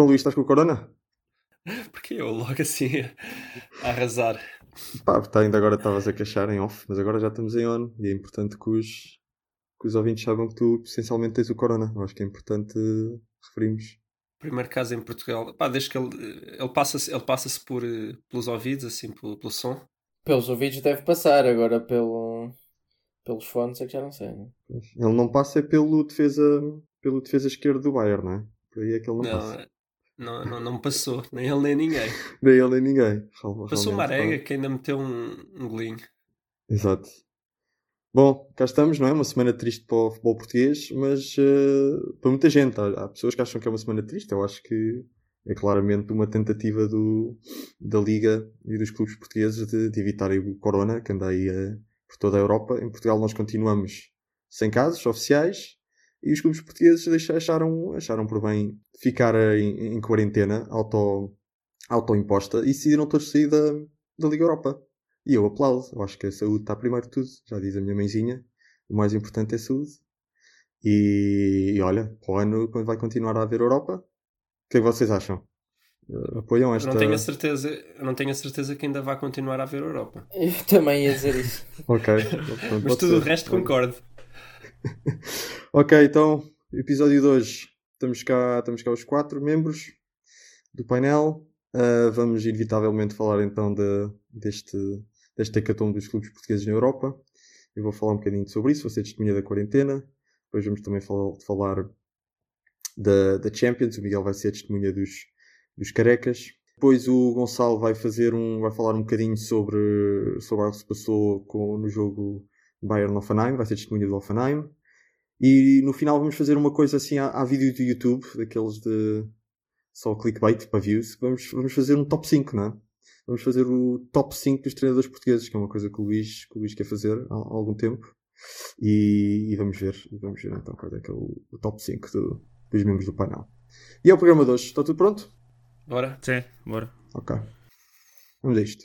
Então, Luís, estás com o Corona? Porque eu logo assim a arrasar. Pá, tá, ainda agora estavas a queixar em off, mas agora já estamos em on e é importante que os, que os ouvintes saibam que tu essencialmente tens o Corona. Eu acho que é importante referirmos. Primeiro caso em Portugal, pá, desde que ele, ele passa-se ele passa por, pelos ouvidos, assim, pelo, pelo som. Pelos ouvidos deve passar, agora pelo, pelos fones é que já não sei. Né? Ele não passa é pelo defesa, pelo defesa esquerdo do Bayern, não é? Por aí é que ele não, não passa. Não, não, não passou, nem ele nem ninguém. nem ele nem ninguém. Passou o Marega que ainda meteu um, um golinho. Exato. Bom, cá estamos, não é? Uma semana triste para o futebol português, mas uh, para muita gente. Há, há, pessoas que acham que é uma semana triste. Eu acho que é claramente uma tentativa do, da Liga e dos clubes portugueses de, de evitarem o Corona, que anda aí uh, por toda a Europa. Em Portugal nós continuamos sem casos oficiais, e os clubes portugueses acharam, acharam por bem ficar em, em quarentena auto, auto-imposta e decidiram todos sair da, da Liga Europa. E eu aplaudo. Eu acho que a saúde está primeiro de tudo. Já diz a minha mãezinha. O mais importante é a saúde. E, e olha, para o ano, quando vai continuar a haver Europa, o que é que vocês acham? Uh, apoiam esta. Eu não tenho a certeza, eu não tenho a certeza que ainda vai continuar a haver Europa. Eu também ia dizer isso. ok. Mas tudo ser. o resto concordo. ok, então, episódio de hoje. Estamos cá, estamos cá os quatro membros do painel. Uh, vamos inevitavelmente falar então de, deste, deste hecatombe dos clubes portugueses na Europa. Eu vou falar um bocadinho sobre isso, vou ser testemunha da quarentena. Depois vamos também falar, falar da, da Champions. O Miguel vai ser testemunha dos, dos carecas. Depois o Gonçalo vai fazer um, vai falar um bocadinho sobre, sobre o que se passou com, no jogo Bayern Offenheim, vai ser testemunha do Offenheim. E no final vamos fazer uma coisa assim à, à vídeo do YouTube, daqueles de só clickbait para views. Vamos, vamos fazer um top 5, não é? Vamos fazer o top 5 dos treinadores portugueses, que é uma coisa que o Luís, que o Luís quer fazer há, há algum tempo. E, e, vamos ver, vamos ver então qual é que é o, o top 5 do, dos membros do painel. E é o programa de hoje. Está tudo pronto? Bora. Sim, bora. Ok. Vamos a isto.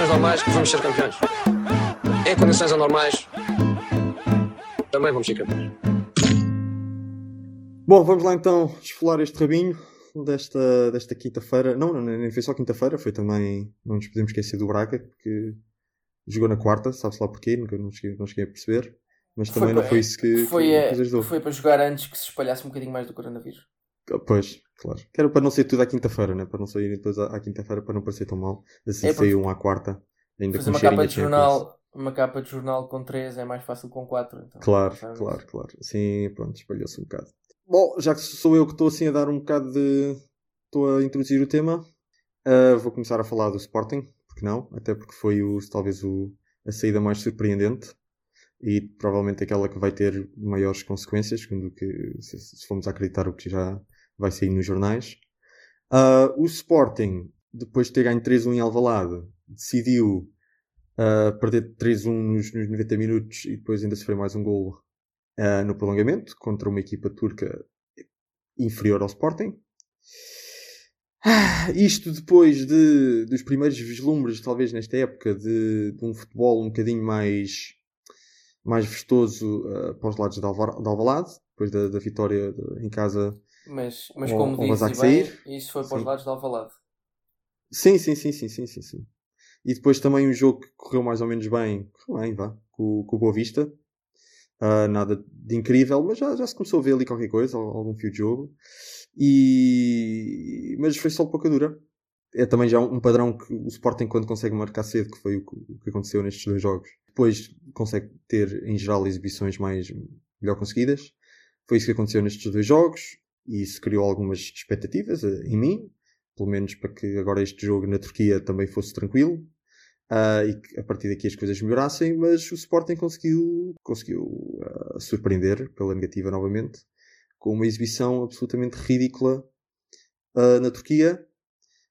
Condições normais vamos ser campeões. Em condições anormais também vamos ser campeões. Bom, vamos lá então esfolar este rabinho desta, desta quinta-feira. Não, não, nem foi só quinta-feira, foi também. Não nos podemos esquecer do Braga, que jogou na quarta, sabe-se lá porquê, nunca não cheguei, não cheguei a perceber. Mas também foi não foi isso que, foi, que, que ajudou. Foi para jogar antes que se espalhasse um bocadinho mais do coronavírus. Pois, claro. Que era para não ser tudo à quinta-feira, né? Para não sair depois à, à quinta-feira para não parecer tão mal. Assim é saiu um à quarta. Ainda fazer com uma capa de jornal, uma capa de jornal com 3 é mais fácil com 4. Então, claro, claro, isso. claro. Assim, pronto, espalhou-se um bocado. Bom, já que sou eu que estou assim a dar um bocado de. Estou a introduzir o tema, uh, vou começar a falar do Sporting, porque não? Até porque foi o, talvez o, a saída mais surpreendente e provavelmente aquela que vai ter maiores consequências, quando que, se, se formos a acreditar o que já vai sair nos jornais. Uh, o Sporting, depois de ter ganho 3-1 em Alvalade, decidiu uh, perder 3-1 nos, nos 90 minutos e depois ainda sofrer mais um golo uh, no prolongamento contra uma equipa turca inferior ao Sporting. Isto depois de, dos primeiros vislumbres, talvez nesta época, de, de um futebol um bocadinho mais, mais vistoso uh, para os lados de, Alvar, de Alvalade, depois da, da vitória de, em casa. Mas, mas como disse bem, isso foi para os lados de Alvalade. Sim, sim, sim, sim, sim, sim, sim. E depois também um jogo que correu mais ou menos bem, correu bem, vá, com, com o Boa Vista. Uh, nada de incrível, mas já, já se começou a ver ali qualquer coisa, algum fio de jogo. E... Mas foi só pouca dura. É também já um padrão que o Sporting, quando consegue marcar cedo, que foi o que, o que aconteceu nestes dois jogos, depois consegue ter, em geral, exibições mais melhor conseguidas. Foi isso que aconteceu nestes dois jogos e isso criou algumas expectativas uh, em mim, pelo menos para que agora este jogo na Turquia também fosse tranquilo. Uh, e que a partir daqui as coisas melhorassem, mas o Sporting conseguiu, conseguiu uh, surpreender pela negativa novamente com uma exibição absolutamente ridícula uh, na Turquia,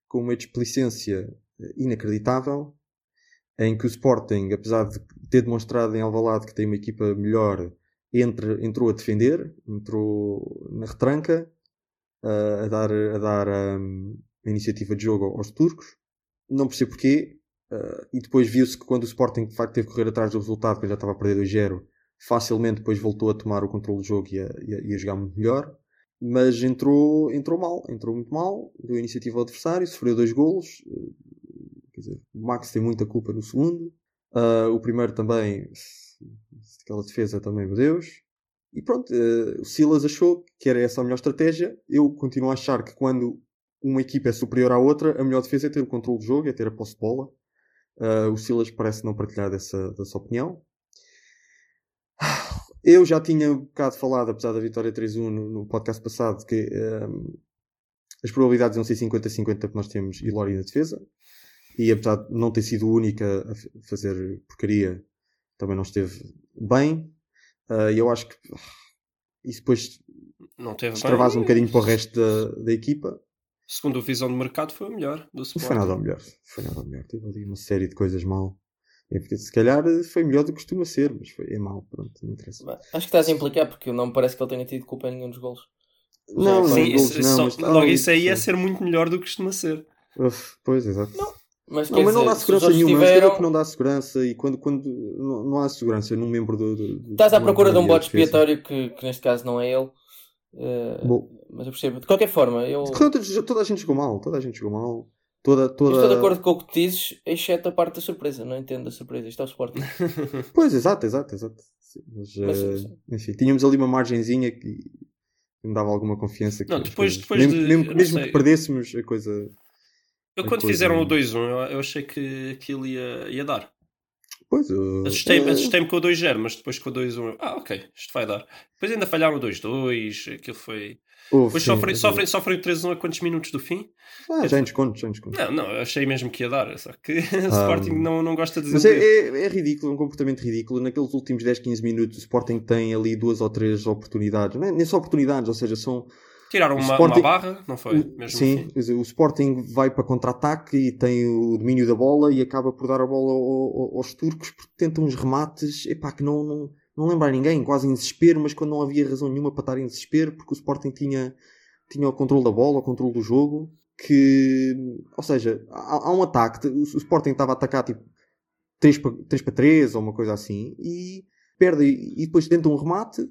com uma displicência inacreditável, em que o Sporting, apesar de ter demonstrado em Alvalade que tem uma equipa melhor, entre, entrou a defender, entrou na retranca, a dar, a dar um, a iniciativa de jogo aos turcos. Não percebo porquê. Uh, e depois viu-se que quando o Sporting de facto teve que correr atrás do resultado, que já estava a perder 2-0, facilmente depois voltou a tomar o controle do jogo e a, e a, e a jogar muito melhor. Mas entrou, entrou mal, entrou muito mal, deu iniciativa ao adversário, sofreu dois golos. Uh, quer dizer, o Max tem muita culpa no segundo. Uh, o primeiro também, aquela defesa também, meu Deus. E pronto, uh, o Silas achou que era essa a melhor estratégia. Eu continuo a achar que quando uma equipa é superior à outra, a melhor defesa é ter o controle do jogo, é ter a posse de bola. Uh, o Silas parece não partilhar dessa, dessa opinião. Eu já tinha um bocado falado, apesar da vitória 3-1 no, no, podcast passado, que um, as probabilidades iam ser 50-50 que nós temos Ilori na defesa. E apesar de não ter sido única a fazer porcaria, também não esteve bem. Uh, eu acho que isso depois não teve extravasa um bocadinho para o resto da, da equipa. Segundo a visão de mercado, foi o melhor do Sporting. Não foi nada ao melhor. Foi nada ao melhor. Teve ali uma série de coisas mal. É porque, se calhar foi melhor do que costuma ser, mas foi, é mau. Pronto, não interessa. Acho que estás a implicar porque não me parece que ele tenha tido culpa em nenhum dos golos. Não, Sim, não, isso, não, só- mas- logo ah, isso aí é sim. ser muito melhor do que costuma ser. Uf, Pois, exato. Não, Mas, Não, quer mas não dizer, dá segurança nenhuma. Tiveram... tiveram- que não dá segurança e quando, quando não, não há segurança num membro do. do- Estás à procura de um bode expiatório que, que neste caso não é ele. Eh, Bom, mas eu percebo. De qualquer forma, eu, eu toda, a gente jogou mal. Toda a gente jogou mal. Toda, toda... estou de acordo com o que dizes, exceto a parte da surpresa. Não entendo a surpresa. Isto é o Sporting. Pois, exato, exato, exato. Sim, Mas, Mas, sim. enfim, tínhamos ali uma margenzinha que me dava alguma confiança. Que Não, depois- depois mesmo, de- mesmo, eu mesmo que perdêssemos, a coisa. Eu quando coisa- fizeram o 2-1, eu, eu achei que aquilo ia, ia dar. Pois, eu- Assustei-me eh, assustei com o 2-0, mas depois com o 2-1, eu, ah, ok, isto vai dar. Depois ainda falharam o 2-2, aquilo foi. houve, Depois sofrem, mas- sofrem, sofrem o 3-1 a quantos minutos do fim? Ah, já em desconto, já em desconto. Não, não, eu achei mesmo que ia dar, só que o Sporting não, não gosta de Mas dizer. é, é, é ridículo, é um comportamento ridículo. Naqueles últimos 10, 15 minutos, o Sporting tem ali duas ou três oportunidades, não é? nem só oportunidades, ou seja, são. Tiraram uma, Sporting- uma barra, não foi? o- sim, assim. o Sporting vai para contra-ataque e tem o domínio da bola e acaba por dar a bola ao- ao- aos turcos porque tentam uns remates epá, que não, não, não lembra a ninguém, quase em desespero, mas quando não havia razão nenhuma para estar em desespero, porque o Sporting tinha, tinha o controle da bola, o controle do jogo, que, ou seja, há, há um ataque, o, o Sporting estava a atacar tipo 3 para, 3 para 3 ou uma coisa assim, e perde, e depois tenta um remate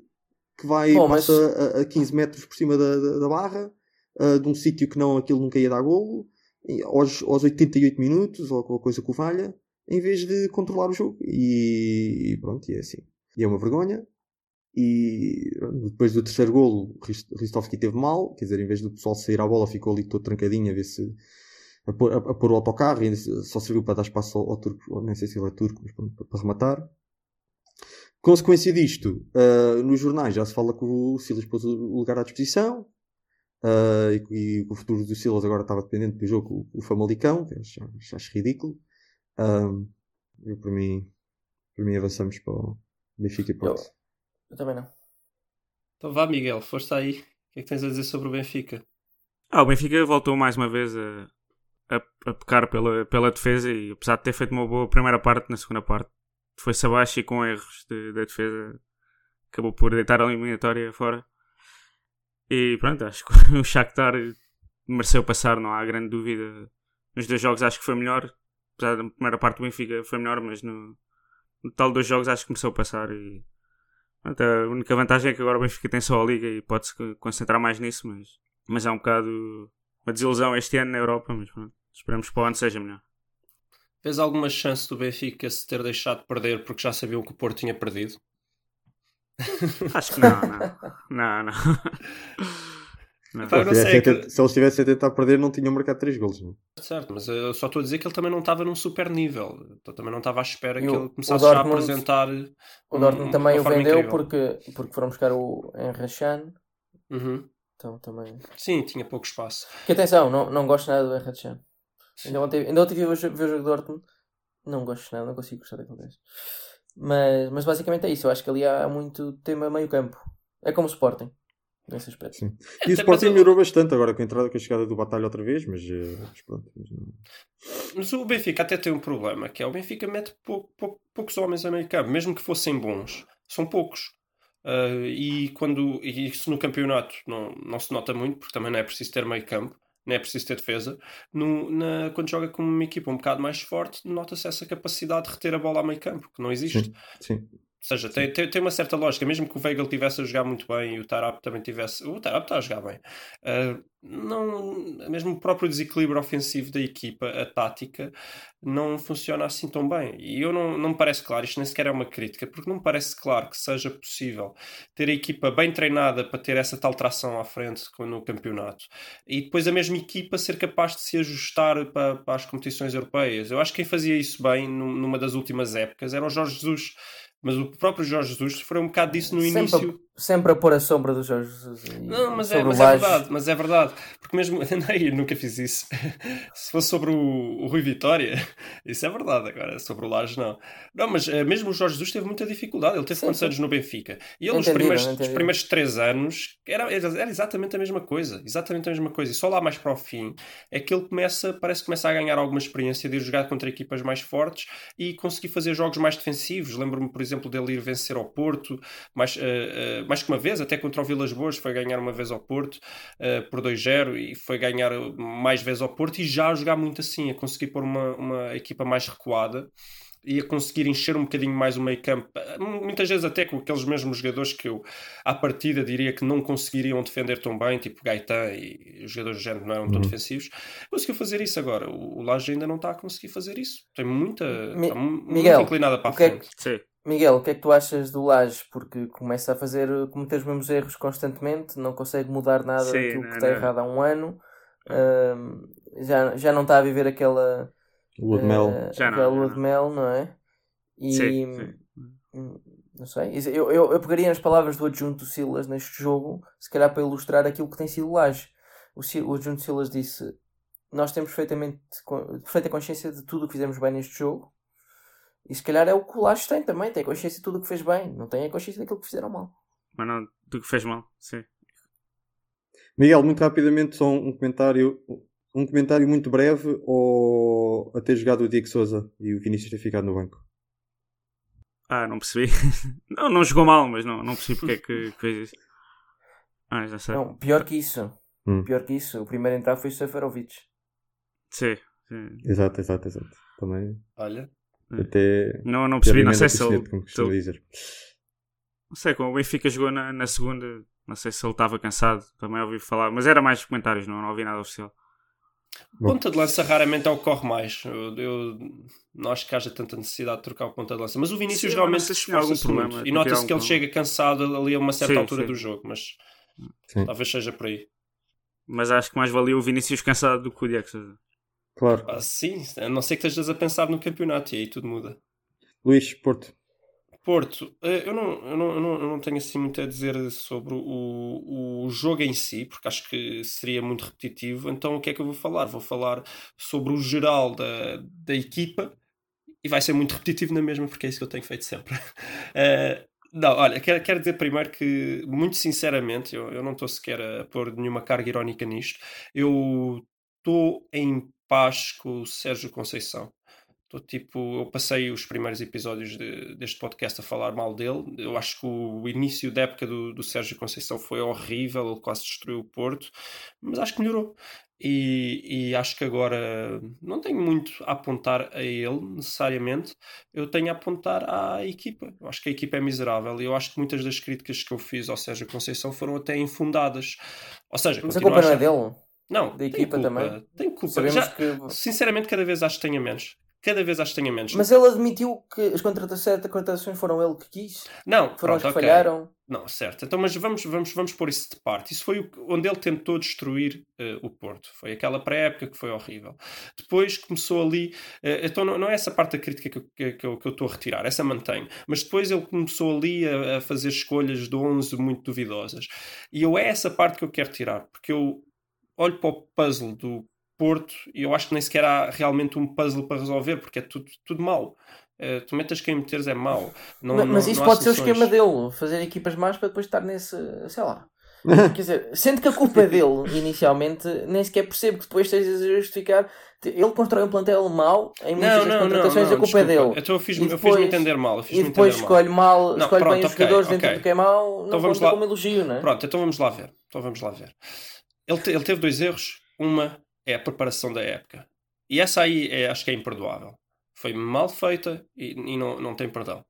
que vai, Bom, mas- passa a, a 15 metros por cima da, da, da barra, ah, de um sítio que não, aquilo nunca ia dar golo, e aos, aos 88 minutos, ou alguma coisa que o valha, em vez de controlar o jogo. E, e pronto, e é assim. E é uma vergonha. E depois do terceiro golo, Ristovski teve mal, quer dizer, em vez do pessoal sair à bola, ficou ali todo trancadinho a ver se. a pôr, a, a pôr o autocarro e só serviu para dar espaço ao, ao turco, nem sei se ele é turco, mas para, para rematar. Consequência disto, ah, nos jornais já se fala que o Silas pôs o lugar à disposição ah, e, que- o futuro do Silas agora estava dependente do jogo, o, o Famalicão, que eu acho, acho- acho ridículo. Ah, eu, para mim, para mim, avançamos para o Benfica e Porto. Eu também não. Então vá, Miguel, foste aí. O que é que tens a dizer sobre o Benfica? Ah, o Benfica voltou mais uma vez a, a, a pecar pela, pela defesa e apesar de ter feito uma boa primeira parte, na segunda parte foi-se abaixo e com erros de- da defesa acabou por deitar a eliminatória fora. E pronto, acho que o Shakhtar mereceu passar, não há grande dúvida. Nos dois jogos acho que foi melhor, apesar da primeira parte do Benfica foi melhor, mas no, no dos jogos acho que começou a passar e pronto, a única vantagem é que agora o Benfica tem só a Liga e pode-se concentrar mais nisso, mas mas é um bocado uma desilusão este ano na Europa, mas pronto, esperamos que para o ano seja melhor. Vês alguma chance do Benfica se ter deixado de perder porque já sabiam que o Porto tinha perdido? Acho que não, não. Não, não. Não. Pá, eu não Se, sei, é tivessem que- se eles estivessem a tentar perder, não tinham marcado 3 golos. Não? é? Certo, mas eu só estou a dizer que ele também não estava num super nível. Então também não estava à espera E que o- ele começasse já a apresentar. O um- Dortmund também uma o vendeu incrível. porque, porque foram buscar o Enrachan. Uhum. Então também. Sim, tinha pouco espaço. Que atenção, não, não gosto nada do Enrachan. Ainda ontem, ainda ontem vi o jogo do Dortmund. Não gosto nada, não consigo gostar daquele gajo. Mas, mas basicamente é isso. Eu acho que ali há muito tema meio campo. É como o Sporting. nesse aspecto. Sim. É, E o Sporting eu- melhorou bastante agora com a entrada, com a chegada do Batalha outra vez, mas, eh, mas pronto. mas o Benfica até tem um problema, que é o Benfica mete pouco- pouco- poucos homens a meio campo, mesmo que fossem bons, são poucos. Ah, e quando e isso no campeonato não, não se nota muito, porque também não é preciso ter meio campo, não é preciso ter defesa. No, na, quando joga com uma equipa um bocado mais forte, nota-se essa capacidade de reter a bola a meio campo, que não existe. Sim, sim. Ou seja, tem, tem, tem uma certa lógica, mesmo que o Weigl tivesse a jogar muito bem e o Tarap também tivesse. O Tarap está a jogar bem. Ah, não, mesmo o próprio desequilíbrio ofensivo da equipa, a tática, não funciona assim tão bem. E eu não, não me parece claro, isto nem sequer é uma crítica, porque não me parece claro que seja possível ter a equipa bem treinada para ter essa tal tração à frente no campeonato e depois a mesma equipa ser capaz de se ajustar para, para as competições europeias. Eu acho que quem fazia isso bem num- numa das últimas épocas era o Jorge Jesus. Mas o próprio Jorge Jesus sofreu um bocado disso no sempre, início. a, sempre a pôr a sombra do Jorge Jesus. Não, mas, é, mas é verdade, mas é verdade. Porque mesmo. Não, eu nunca fiz isso. Se fosse sobre o, o Rui Vitória, isso é verdade. Agora, sobre o Laje, não. Não, mas eh, mesmo o Jorge Jesus teve muita dificuldade. Ele teve Sim, quantos sim. anos no Benfica? E ele, nos primeiros, os entendido. primeiros três anos, era, era era exatamente a mesma coisa. Exatamente a mesma coisa. E só lá mais para o fim é que ele começa, parece que começa a ganhar alguma experiência de ir jogar contra equipas mais fortes e conseguir fazer jogos mais defensivos. Lembro-me, por exemplo, dele ir vencer ao Porto, mais, eh, mais que uma vez, até contra o Vilas Boas, foi ganhar uma vez ao Porto eh, por 2-0 e foi ganhar mais vezes ao Porto e já a jogar muito assim, a conseguir pôr uma, uma equipa mais recuada e a conseguir encher um bocadinho mais o meio campo, muitas vezes até com aqueles mesmos jogadores que eu à partida diria que não conseguiriam defender tão bem, tipo Gaetan e os jogadores do género não eram tão Uhum. defensivos, conseguiu fazer isso agora. O, Laje ainda não está a conseguir fazer isso. Tem muita. Mi- está mu- muito Miguel, inclinada para a o que é que- frente. Sim. Miguel, o que é que tu achas do Laje? Porque começa a fazer, cometer os mesmos erros constantemente, não consegue mudar nada Sim, daquilo não, que está não. errado há um ano, Ahm, já, já não está a viver aquela, Lua de mel. eh, Já não, aquela já lua não. de mel, não é? E Sim, sim. hum, não sei, eu, eu, eu pegaria nas palavras do adjunto Silas neste jogo, se calhar para ilustrar aquilo que tem sido o Laje. O, o adjunto Silas disse: Nós temos perfeitamente, perfeita consciência de tudo o que fizemos bem neste jogo. E se calhar é o que o Laje tem também, tem consciência de tudo o que fez bem, não tem a consciência daquilo que fizeram mal. Mas não do que fez mal. Sim. Miguel, muito rapidamente, só um comentário. Um comentário muito breve ou a ter jogado o Diego Souza e o Vinícius ter ficado no banco? Ah, não percebi. não, não jogou mal, mas não, não percebi porque é que, que fez isso. Ah, já sei. Não, pior que isso, Hum. pior que isso, o primeiro a entrar foi o Seferovic. Sim, sim. Exato, exato, exato. Também Olha, até. Não, não percebi, não sei se ele. costuma dizer. Não sei, como o Benfica jogou na, na segunda, não sei se ele estava cansado, também ouvi falar, mas era mais comentários, não, não ouvi nada oficial. Bom. ponta de lança raramente é o que corre mais. Eu, eu não acho que haja tanta necessidade de trocar o ponta de lança. Mas o Vinícius Sim, realmente se tinha algum esforça-se problema, muito. E nota-se algum que ele problema. chega cansado ali a uma certa Sim, altura sim. do jogo, mas Sim. talvez seja por aí. Mas acho que mais valia o Vinícius cansado do que o Diego Sousa. Claro. Ah, sim, a não ser que estejas a pensar no campeonato e aí tudo muda. Luís, Porto. Porto, eh, eu não, eu, não, eu, não, eu não tenho assim muito a dizer sobre o, o jogo em si, porque acho que seria muito repetitivo. Então, o que é que eu vou falar? Vou falar sobre o geral da, da equipa e vai ser muito repetitivo na mesma, porque é isso que eu tenho feito sempre. Eh, não, olha, quero, quero dizer primeiro que, muito sinceramente, eu, eu não estou sequer a pôr nenhuma carga irónica nisto. Eu estou em paz com o Sérgio Conceição. Estou tipo, eu passei os primeiros episódios de- deste podcast a falar mal dele. Eu acho que o início da época do, do Sérgio Conceição foi horrível, ele quase destruiu o Porto, mas acho que melhorou. E, e acho que agora não tenho muito a apontar a ele necessariamente, eu tenho a apontar à equipa. Eu acho que a equipa é miserável e eu acho que muitas das críticas que eu fiz ao Sérgio Conceição foram até infundadas. Ou seja, Mas a culpa não é dele. Não, da equipa culpa, também? Tem culpa. Sabemos Já- que. Sinceramente, cada vez acho que tenha menos. Cada vez acho que tenha menos. Mas ele admitiu que as contratações, contratações foram ele que quis, Não, foram pronto, as que ok. falharam. Não, certo. Então, mas vamos, vamos, vamos pôr isso de parte. Isso foi o onde ele tentou destruir eh, o Porto. Foi aquela pré-época que foi horrível. Depois começou ali. eh, então, não, não é essa parte da crítica que, eu- que, que eu que eu estou a retirar, essa mantenho. Mas depois ele começou ali a, a fazer escolhas de 11 muito duvidosas. E eu é essa parte que eu quero tirar, porque eu olho para o puzzle do Porto e eu acho que nem sequer há realmente um puzzle para resolver, porque é tudo, tudo mau. Eh, tu metas quem meteres é mau. Não, mas, não- mas isso pode ser o esquema dele, fazer equipas más para depois estar nesse, sei lá. Quer dizer, sendo que a culpa é dele inicialmente, nem sequer percebo que depois estejas a justificar. Ele constrói um plantel mau em muitas Não, das não, contratações, não, a culpa é desculpa. dele. Então eu fiz-me depois- entender mal. Eu E depois mal. escolhe mal, escolhe bem pronto, os jogadores dentro ok. do que é mau, não Então vamos lá. como elogio, não é? Pronto, então vamos lá ver. Então vamos lá ver. Ele, te- ele teve dois erros. Uma é a preparação da época. E essa aí é, acho que é imperdoável. Foi mal feita e, e não, não tem perdão.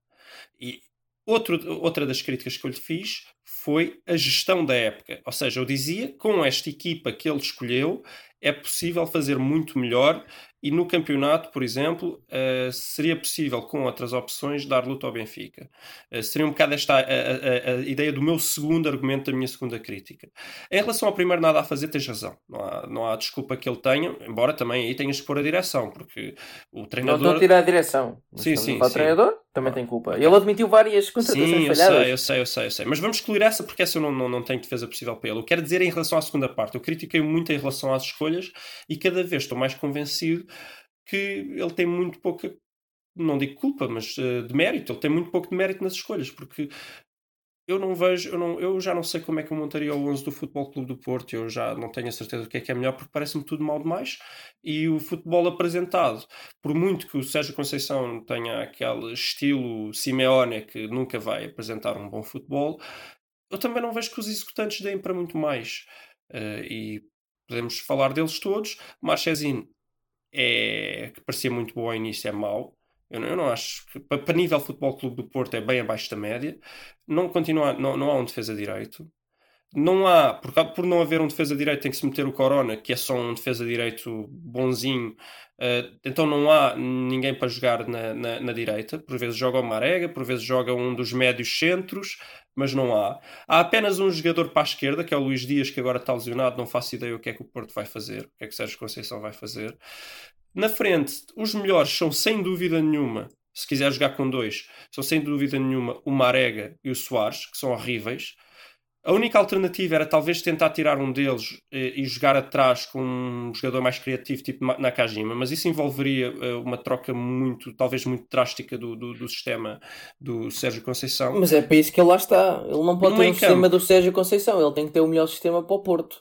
E outro, outra das críticas que eu lhe fiz foi a gestão da época. Ou seja, eu dizia, com esta equipa que ele escolheu, é possível fazer muito melhor e no campeonato, por exemplo, eh, seria possível, com outras opções, dar luta ao Benfica. Eh, seria um bocado esta a, a- a- ideia do meu segundo argumento, da minha segunda crítica. Em relação ao primeiro nada a fazer, tens razão. Não há, não há desculpa que ele tenha, embora também aí tenhas que pôr a direção, porque o Não estou treinador... a tirar a direção. Sim, sim, do sim. treinador também tem culpa. Ele admitiu várias contratações Sim, eu falhadas. sei, eu sei, eu sei, eu sei. Mas vamos excluir essa porque essa eu não, não, não tenho defesa possível para ele. Eu quero dizer em relação à segunda parte. Eu critiquei muito em relação às escolhas e cada vez estou mais convencido que ele tem muito pouca, não digo culpa, mas eh, de mérito. Ele tem muito pouco de mérito nas escolhas porque eu não vejo, eu, não, eu já não sei como é que eu montaria o 11 do Futebol Clube do Porto. Eu já não tenho a certeza do que é que é melhor porque parece-me tudo mal demais. E o futebol apresentado por muito que o Sérgio Conceição tenha aquele estilo Simeone que nunca vai apresentar um bom futebol, eu também não vejo que os executantes deem para muito mais. Eh, e podemos falar deles todos. Marchesino é que parecia muito bom ao início, é mau. Eu não, eu não acho que para, nível Futebol Clube do Porto é bem abaixo da média. Não, continua, não, não há um defesa direito. Não há, por, por não haver um defesa direito, tem que se meter o Corona, que é só um defesa direito bonzinho. Eh, então não há ninguém para jogar na, na, na direita. Por vezes joga o Marega, por vezes joga um dos médios centros, mas não há. Há apenas um jogador para a esquerda, que é o Luís Dias, que agora está lesionado. Não faço ideia o que é que o Porto vai fazer, o que é que o Sérgio Conceição vai fazer. Na frente, os melhores são sem dúvida nenhuma, se quiser jogar com dois, são sem dúvida nenhuma o Marega e o Soares, que são horríveis. A única alternativa era talvez tentar tirar um deles eh, e jogar atrás com um jogador mais criativo, tipo Ma- Nakajima, mas isso envolveria eh, uma troca muito, talvez muito drástica do, do, do sistema do Sérgio Conceição. Mas é para isso que ele lá está. Ele não pode No ter meio um sistema do Sérgio Conceição. Ele tem que ter o melhor sistema para o Porto.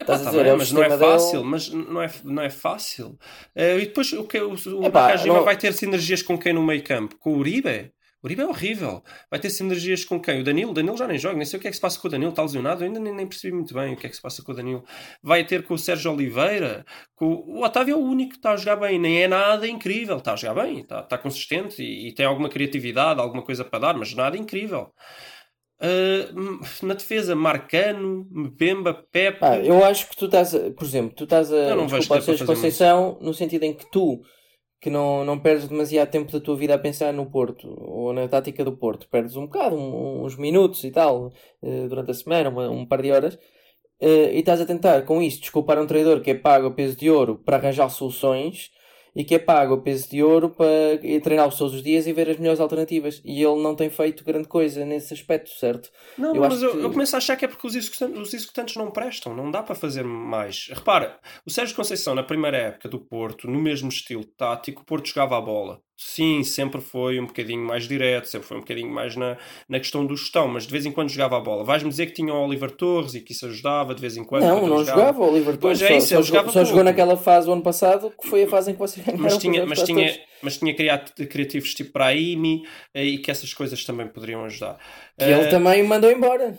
Epá, tá bem, é o mas não é sistema dele. fácil, mas não é, não é fácil. Eh, e depois o que o, o Epá, Nakajima não- vai ter sinergias com quem no meio campo? Com o Uribe? O Uribe é horrível. Vai ter sinergias com quem? O Danilo? O Danilo já nem joga, nem sei o que é que se passa com o Danilo, está lesionado, eu ainda nem, nem percebi muito bem o que é que se passa com o Danilo. Vai ter com o Sérgio Oliveira, com o Otávio é o único que está a jogar bem, nem é nada incrível, está a jogar bem, está, está consistente e, e tem alguma criatividade, alguma coisa para dar, mas nada incrível. Ah, na defesa, Marcano, Mbemba, Pepe. Pá, eu acho que tu estás, a, por exemplo, tu estás a Eu não vejo Conceição no sentido em que tu, que não, não perdes demasiado tempo da tua vida a pensar no Porto ou na tática do Porto, perdes um bocado, um- uns minutos e tal, eh, durante a semana, uma- um par de horas, eh, e estás a tentar com isso desculpar um treinador que é pago a peso de ouro para arranjar soluções e que é pago a peso de ouro para treiná-los todos os dias e ver as melhores alternativas. E ele não tem feito grande coisa nesse aspecto, certo? Não, Eu mas eu, que- eu começo a achar que é porque os executantes, os executantes não prestam, não dá para fazer mais. Repara, o Sérgio Conceição, na primeira época do Porto, no mesmo estilo tático, o Porto jogava a bola. Sim, sempre foi um bocadinho mais direto, sempre foi um bocadinho mais na, na questão do gestão, mas de vez em quando jogava a bola. Vais-me dizer que tinha o Oliver Torres e que isso ajudava de vez em quando. Não, não ele jogava o Oliver Pois Torres. é só, isso, só, ele jogou, jogava só jogou naquela fase do ano passado que foi a fase em que vocês ganharam Mas tinha, mas, tinha, todos. mas tinha criado criativos tipo Brahimi eh, e que essas coisas também poderiam ajudar. Que ele Eh, também mandou embora.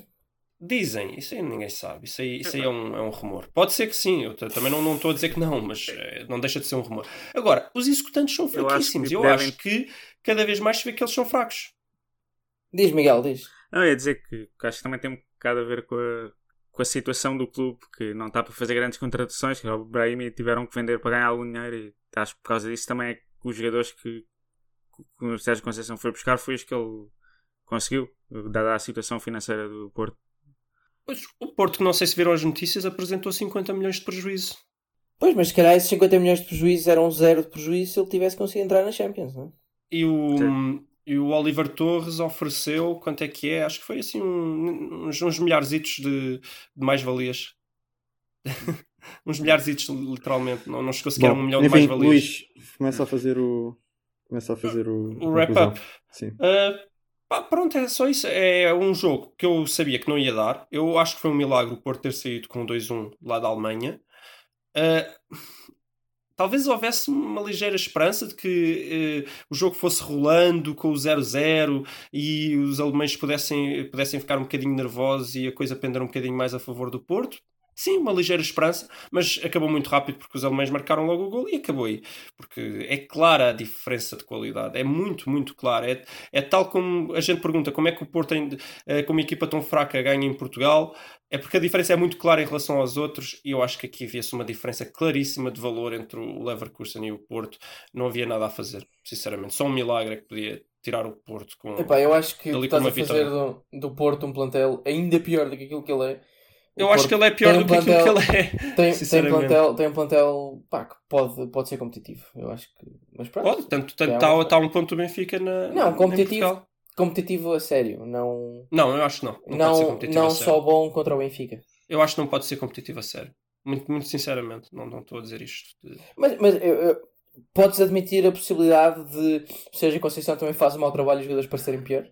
Dizem, isso aí ninguém sabe, isso aí, isso aí é, um, é um rumor. Pode ser que sim, eu também não não estou a dizer que não, mas eh, não deixa de ser um rumor. Agora, os executantes são Eu acho fraquíssimos. que Eu devem- acho que cada vez mais se vê que eles são fracos. Diz, Miguel, diz. Não, eu ia dizer que, que acho que também tem um bocado a ver com a, com a situação do clube, que não está para fazer grandes contratações, que o Brahimi tiveram que vender para ganhar algum dinheiro e acho que por causa disso também é que os jogadores que, que o Sérgio Conceição foi buscar foi os que ele conseguiu, dada a situação financeira do Porto. Pois, o Porto, que não sei se viram as notícias, apresentou 50 milhões de prejuízo. Pois, mas se calhar esses 50 milhões de prejuízo eram zero de prejuízo se ele tivesse conseguido entrar na Champions, não é? E o, e o Oliver Torres ofereceu, quanto é que é? Acho que foi assim um- uns, uns milharzitos de, de mais-valias. uns milharzitos, literalmente. Não, não chegou sequer a um Bom, milhão de enfim, mais-valias. Luís, começa a fazer o. Começa a fazer o. O wrap-up. Sim. Uh, Pá, pronto, é só isso. É um jogo que eu sabia que não ia dar. Eu acho que foi um milagre o Porto ter saído com 2-1 lá da Alemanha. Ah, talvez houvesse uma ligeira esperança de que eh, o jogo fosse rolando com o 0-0 e os alemães pudessem, pudessem ficar um bocadinho nervosos e a coisa pender um bocadinho mais a favor do Porto. Sim, uma ligeira esperança, mas acabou muito rápido porque os alemães marcaram logo o gol e acabou aí. Porque é clara a diferença de qualidade, é muito, muito clara. É, é tal como a gente pergunta como é que o Porto, eh, com uma equipa tão fraca, ganha em Portugal. É porque a diferença é muito clara em relação aos outros e eu acho que aqui havia-se uma diferença claríssima de valor entre o Leverkusen e o Porto. Não havia nada a fazer, sinceramente. Só um milagre é que podia tirar o Porto com. Epá, eu acho que estás a fazer do, do Porto um plantel ainda pior do que aquilo que ele é. Eu acho que ele é pior do que aquilo que ele é. Tem, tem, plantel, tem um plantel pá, que pode, pode ser competitivo. Eu acho que. Mas pronto. Pode, tanto É está uma- tá um ponto do Benfica na. Não, competitivo. Competitivo a sério. Não, Não, eu acho que não. Não, pode ser não, não só bom contra o Benfica. Eu acho que não pode ser competitivo a sério. Muito, muito sinceramente, não, não estou a dizer isto. de- Mas, mas eu- eu- podes admitir a possibilidade de, seja Conceição também faz um mau trabalho e os jogadores parecerem pior?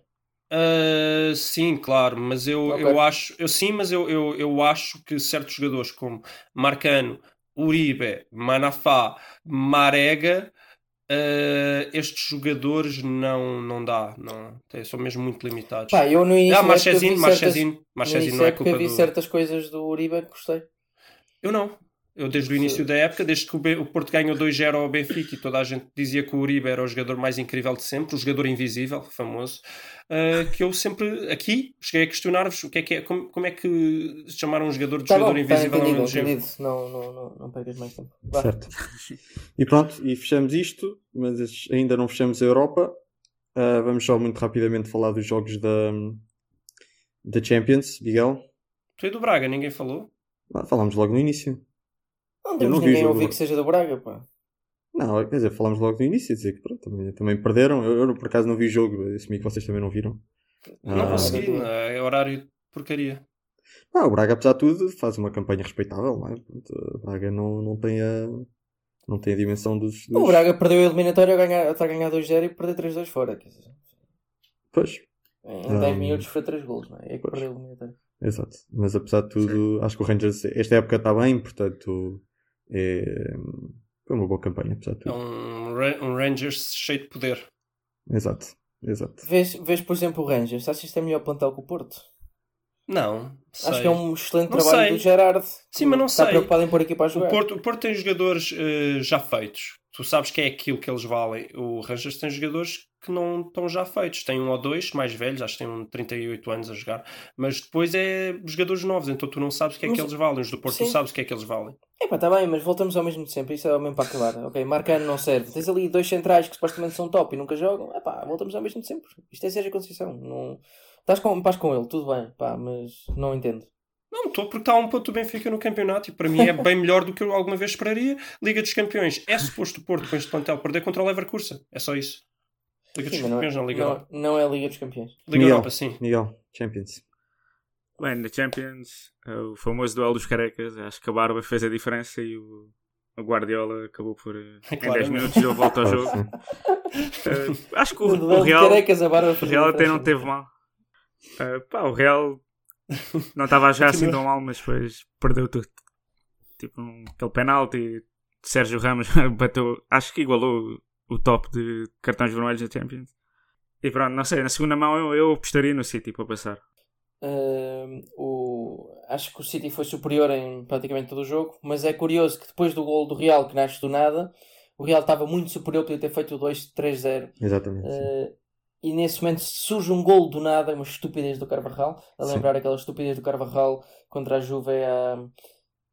Ah, sim, claro, mas eu, Ok. eu acho, eu sim, mas eu, eu, eu acho que certos jogadores como Marcano, Uribe, Manafá, Marega, ah, estes jogadores não, não dá, não, são mesmo muito limitados. Pá, eu no início ah, no Marchesin início não é culpa vi do... certas coisas do Uribe que gostei. Eu não. Eu desde o início da época, desde que o, Porto ganhou 2-0 ao Benfica e toda a gente dizia que o Uribe era o jogador mais incrível de sempre, o jogador invisível, famoso, ah, que eu sempre aqui cheguei a questionar-vos o que é que é, como, como é que chamaram um jogador de Tá jogador bom, está invisível ao entendido. Não, não, não, não percas mais tempo. Vá. Certo. E pronto, e fechamos isto, mas ainda não fechamos a Europa. Ah, vamos só muito rapidamente falar dos jogos da, da Champions, Miguel. Tu é do Braga, ninguém falou? Ah, falámos logo no início. Não Eu temos não ninguém a ouvir que seja do Braga, pá. Não, quer dizer, falámos logo no início, dizer que pronto, também, também perderam. Eu, eu, por acaso não vi o jogo, assumi que vocês também não viram. Não Ah, consegui, não é horário de porcaria. Ah, o Braga, apesar de tudo, faz uma campanha respeitável, não é? Portanto, O Braga não, não, tem a, não tem a dimensão dos. dos... O Braga perdeu a eliminatória a ganhar, está a ganhar 2-0 e perder 3-2 fora. Quer dizer, Pois, em 10 Ah. minutos foi 3 golos, não é? É que Pois. perdeu a eliminatória. exato. Mas apesar de tudo, acho que o Rangers, esta época está bem, portanto, é, foi uma boa campanha, apesar de É tudo. um, Ra- um Rangers cheio de poder. Exato, exato. Vês, vês, por exemplo, o Rangers. Achas que isto é melhor plantel que o Porto? Não, sei. Acho que é um excelente Não trabalho sei. do Gerard. Sim, mas não está sei. preocupado em pôr a equipa a O jogar. Porto, o Porto tem jogadores eh, já feitos. Tu sabes que é aquilo que eles valem. O Rangers tem jogadores que não estão já feitos. Tem um ou dois mais velhos, acho que tem um de 38 anos a jogar. Mas depois é jogadores novos, então tu não sabes o que é Mas- que eles valem. Os do Porto tu Sim. sabes o que é que eles valem. Epá, está bem, mas voltamos ao mesmo de sempre. Isso é o mesmo para acabar. Ok, Marcano não serve. Tens ali dois centrais que supostamente são top e nunca jogam. Epá, voltamos ao mesmo de sempre. Isto é Sérgio Conceição. Não... Estás com, paz com ele, tudo bem. Pá, mas não entendo. Não, estou porque está a um ponto do Benfica no campeonato e para mim é bem melhor do que eu alguma vez esperaria. Liga dos Campeões. É suposto o Porto com este plantel perder contra o Leverkusen. É só isso. Liga dos Sim, mas não, Campeões, não, Liga Europa. não, não é Liga dos Campeões. Liga Miguel. Europa, sim. Miguel, Champions. Bem, na Champions, eh, o famoso duelo dos carecas, acho que a Barba fez a diferença e o, o Guardiola acabou por, eh, em 10 Claramente. minutos, deu a volta ao jogo. Sim. Eh, acho que o, o Real, carecas, a Barba o Real a até não teve mal. Eh, pá, o Real não estava a jogar assim tão mal, mas depois perdeu tudo. Tipo, um, aquele penalti, Sérgio Ramos bateu, acho que igualou o, top de cartões vermelhos da Champions. E pronto, não sei, na segunda mão eu, eu apostaria no City para passar. O... Acho que o City foi superior em praticamente todo o jogo, mas é curioso que depois do gol do Real, que nasce do nada, o Real estava muito superior, podia ter feito o 2-3-0. Exatamente. sim. Uh, e nesse momento surge um gol do nada, uma estupidez do Carvajal, a Sim. lembrar aquela estupidez do Carvajal contra a Juve há,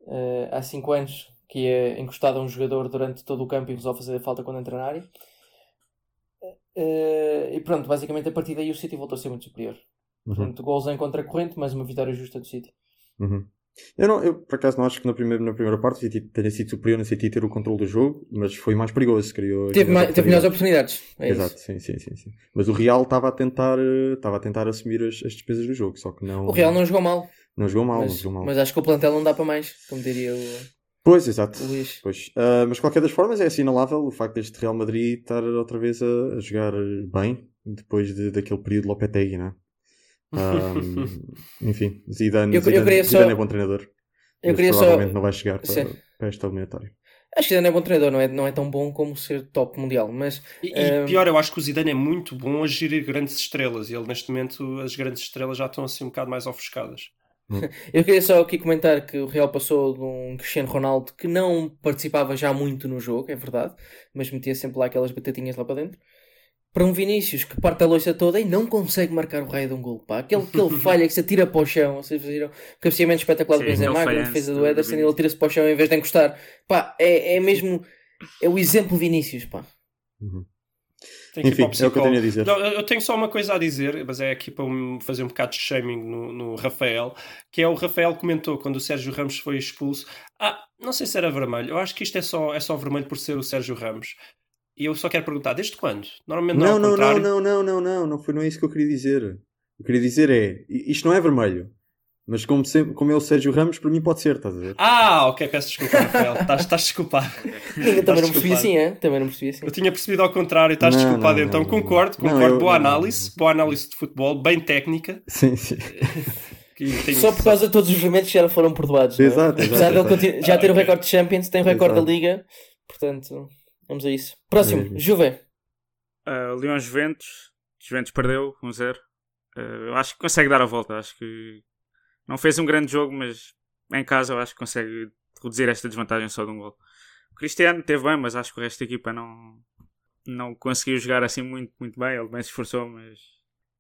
uh, há 5 anos, que é encostado a um jogador durante todo o campo e resolve fazer falta quando entra na área. Uh, e pronto, basicamente a partir daí o City voltou a ser muito superior. Uhum. Portanto, gols em contracorrente, mas uma vitória justa do City. Uhum. Eu, não, eu, por acaso, não acho que na primeira, na primeira parte o City tenha sido superior no City ter o controle do jogo, mas foi mais perigoso. Criou Teve, mais, teve melhores oportunidades. É Exato, sim, sim, sim, sim. Mas o Real estava a tentar, eh, estava a tentar assumir as, as despesas do jogo, só que não. O Real não jogou mal, não jogou mal, não mas, jogou mal. mas acho que o plantel não dá para mais, como diria o, Pois, exato. Pois. Ah, mas de qualquer das formas é assinalável o facto deste Real Madrid estar outra vez a, a jogar bem depois de, daquele período Lopetegui, não é? Ahm, enfim, Zidane, Eu- eu Zidane, só- Zidane é bom treinador. Eu queria só. provavelmente não vai chegar para, Sim. para esta eliminatória. Acho que ainda não é bom treinador, não é, não é tão bom como ser top mundial, mas E, e Ehm, pior, eu acho que o Zidane é muito bom a gerir grandes estrelas e ele neste momento as grandes estrelas já estão assim um bocado mais ofuscadas. eu queria só aqui comentar que o Real passou de um Cristiano Ronaldo que não participava já muito no jogo, é verdade, mas metia sempre lá aquelas batatinhas lá para dentro, para um Vinícius que parte a loiça toda e não consegue marcar o raio de um gol. Pá. Aquele que ele falha, que se atira para o chão, vocês viram? Cabeceamento espetacular do Benzema, a defesa do Ederson, ele tira-se para o chão em vez de encostar. Pá, é, é mesmo. É o exemplo Vinícius, pá. Uhum. Enfim, o é o que eu tenho a dizer. Não, eu tenho só uma coisa a dizer, mas é aqui para fazer um bocado de shaming no, no Rafael, que é o Rafael comentou quando o Sérgio Ramos foi expulso. Ah, não sei se era vermelho. Eu acho que isto é só, é só vermelho por ser o Sérgio Ramos. E eu só quero perguntar, desde quando? Normalmente não, Não, não, não, não, não, não, não, não foi não é isso que eu queria dizer. O que eu queria dizer é, i- isto não é vermelho, mas como, sempre, como é o Sérgio Ramos, para mim pode ser, estás a ver? Ah, ok, peço desculpa, Rafael. Estás, estás desculpado. Eu também não percebi assim, é? Também não percebi assim. Eu tinha percebido ao contrário, estás Não, desculpado não, então. não, concordo, Não, concordo. eu- boa não, análise, boa análise de futebol, bem técnica. Sim, sim. Só por causa de todos os movimentos que já foram perdoados. não é? Exato, Apesar exato, exato. continu- já ter o recorde de Champions, tem o recorde Exato. da Liga. Portanto, vamos a isso. Próximo, Mesmo. Juve. Uh, Leão Juventus. Juventus perdeu 1-0. Uh, eu acho que consegue dar a volta. Acho que não fez um grande jogo, mas em casa eu acho que consegue reduzir esta desvantagem só de um gol. O Cristiano teve bem, mas acho que o resto da equipa não, não conseguiu jogar assim muito, muito bem. Ele bem se esforçou, mas,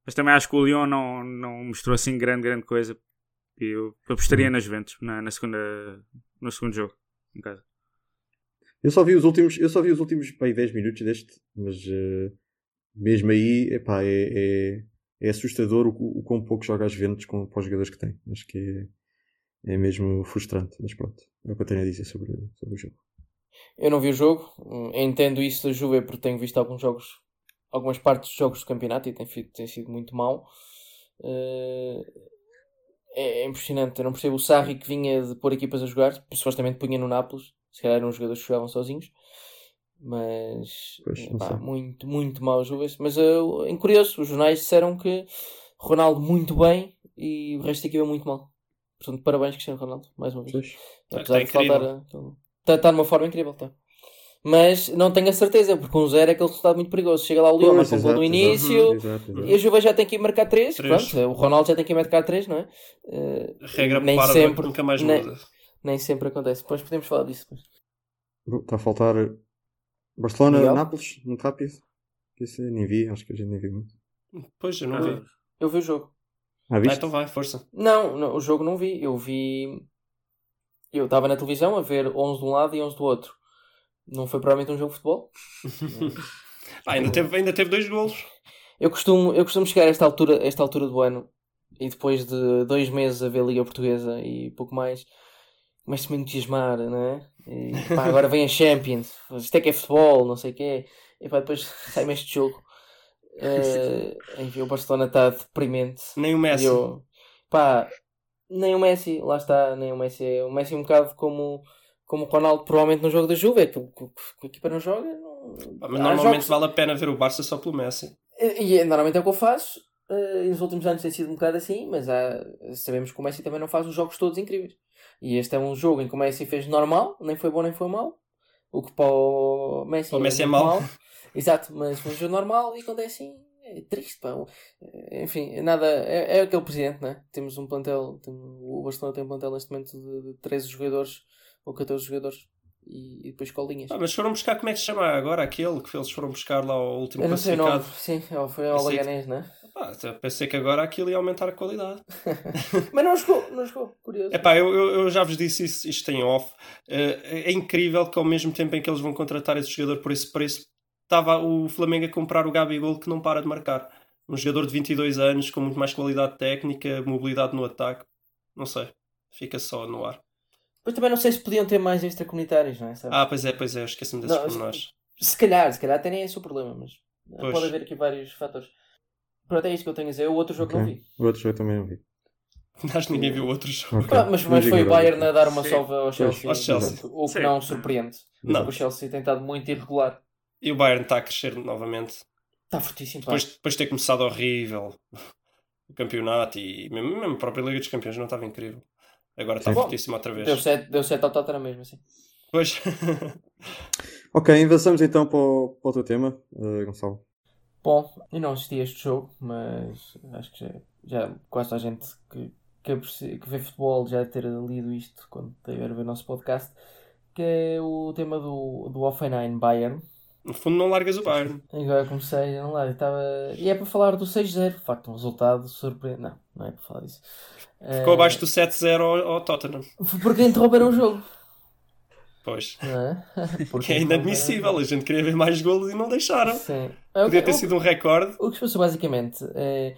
mas também acho que o Lyon não, não mostrou assim grande, grande coisa. E eu apostaria na Juventus na, na segunda, no segundo jogo em casa. Eu só vi os últimos, eu só vi os últimos pá, aí 10 minutos deste, mas eh, mesmo aí epá, é, é, é assustador o, o quão pouco joga às Juventus com, para os jogadores que tem. Acho que é, é mesmo frustrante, mas pronto, é o que eu tenho a dizer sobre, sobre o jogo. Eu não vi o jogo. Hum, Entendo isso da Juve porque tenho visto alguns jogos, algumas partes dos jogos do campeonato e tem, tem sido muito mau. Eh, é, é impressionante. Eu não percebo o Sarri que vinha de pôr equipas a jogar. Supostamente punha no Nápoles. Se calhar eram os jogadores que jogavam sozinhos. Mas Pois, pá, muito, muito mau a Juve. Mas eh, em curioso, os jornais disseram que Ronaldo muito bem e o resto da equipa muito mal. Portanto, parabéns, Cristiano Ronaldo, mais uma vez. Pois. Tá- Apesar tá de faltar. Está tá numa forma incrível, tá. Mas não tenho a certeza, porque um zero é aquele resultado muito perigoso. Chega lá o Leão, Pois, marca um gol no início. Exato, exato. E a Juve já tem que ir marcar 3. Três. Pronto, o Ronaldo já tem que ir marcar 3, não é? A regra nem para sempre, nunca mais muda. Nem sempre acontece. Depois podemos falar disso. Está a faltar Barcelona, Miguel? Nápoles, muito rápido. Esse eu nem vi, acho que a gente nem viu muito. Pois, eu não Ah. vi. Eu vi o jogo. Ah, Ah, então vai, força. Não, não, o jogo não vi. Eu vi. Eu estava na televisão a ver 11 de um lado e 11 do outro. Não foi provavelmente um jogo de futebol. Ah, ainda, teve, ainda teve dois golos. Eu costumo, eu costumo chegar a esta altura, a esta altura do ano e depois de dois meses a ver a Liga Portuguesa e pouco mais, começo-me a entusiasmar, não é? E, pá, agora vem a Champions, isto é que é futebol, não sei o quê. E pá, depois sai-me este jogo. Eh, enfim, o Barcelona está deprimente. Nem o Messi. eu, pá, nem o Messi, lá está, nem o Messi. O Messi é um bocado como, como o Ronaldo, provavelmente no jogo da Juve, é que, a equipa não joga. Não... Mas normalmente jogos- vale a pena ver o Barça só pelo Messi. e, e normalmente é o que eu faço. eh, e nos últimos anos tem sido um bocado assim, mas há- sabemos que o Messi também não faz os jogos todos incríveis. E este é um jogo em que o Messi fez normal, nem foi bom nem foi mau. O que para o Messi, o Messi é muito mau. Exato, mas foi um jogo normal e quando é assim é triste. Pá. Eh, Enfim, nada. É, é aquele presidente, né? Temos um plantel. tem- o Barcelona tem um plantel neste momento de, de 13 jogadores ou 14 jogadores e, e depois colinhas. Ah, mas foram buscar, como é que se chama agora aquele que eles foram buscar lá ao último Eu não sei o nome, classificado? sim, é o- foi ao que- Laganés, né? Pá, pensei que agora aquilo ia aumentar a qualidade. Mas não jogou, não jogou, curioso. Epá, eu, eu, eu já vos disse isso, isto em off. Eh, é incrível que ao mesmo tempo em que eles vão contratar esse jogador por esse preço, estava o Flamengo a comprar o Gabigol que não para de marcar. Um jogador de 22 anos com muito mais qualidade técnica, mobilidade no ataque. Não sei. Fica só no ar. Mas também não sei se podiam ter mais extracomunitários, não é? Ah, pois é, pois é, esqueci-me desses Não, pormenores. Se calhar, se calhar até nem é esse o problema, mas eh, Pois. pode haver aqui vários fatores. Pronto, é isto que eu tenho a dizer. O outro jogo Ok. não vi. O outro jogo também não vi. Acho que ninguém viu outro jogo. Ok. Ah, mas, mas foi o. Bayern a dar uma Sim. salva ao Chelsea. Ao Chelsea. O que Sim. não surpreende. Não. O Chelsea tem estado muito irregular. E o Bayern está a crescer novamente. Está fortíssimo. Depois, depois de ter começado horrível o campeonato e mesmo, mesmo a própria Liga dos Campeões não estava incrível. Agora está Sim. fortíssimo outra vez. Deu 7 deu sete ao Tottenham mesmo assim. Pois. Ok, avançamos então para o, para o teu tema, eh, Gonçalo. Bom, eu não assisti a este jogo, mas acho que já, já quase a gente que, que, que vê futebol já ter lido isto quando tiver a ver o nosso podcast, que é o tema do, do Offenheim Bayern. no fundo não largas o Bayern. Agora comecei, não lá, eu estava... E é para falar do 6-0, de facto, um resultado surpreendente. Não, não é para falar disso. Ficou Eh, abaixo do 7-0 ao, ao Tottenham. Porque interromperam o jogo, Pois. é? Porque Que é inadmissível. A gente queria ver mais golos e não deixaram. Sim. Podia ter O- sido um recorde. O que se passou basicamente é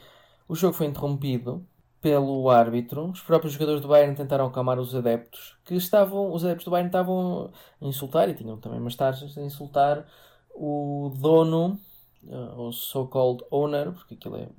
o jogo foi interrompido pelo árbitro. Os próprios jogadores do Bayern tentaram acalmar os adeptos que estavam, os adeptos do Bayern estavam a insultar e tinham também umas taxas a insultar o dono, eh, o so-called owner, porque aquilo é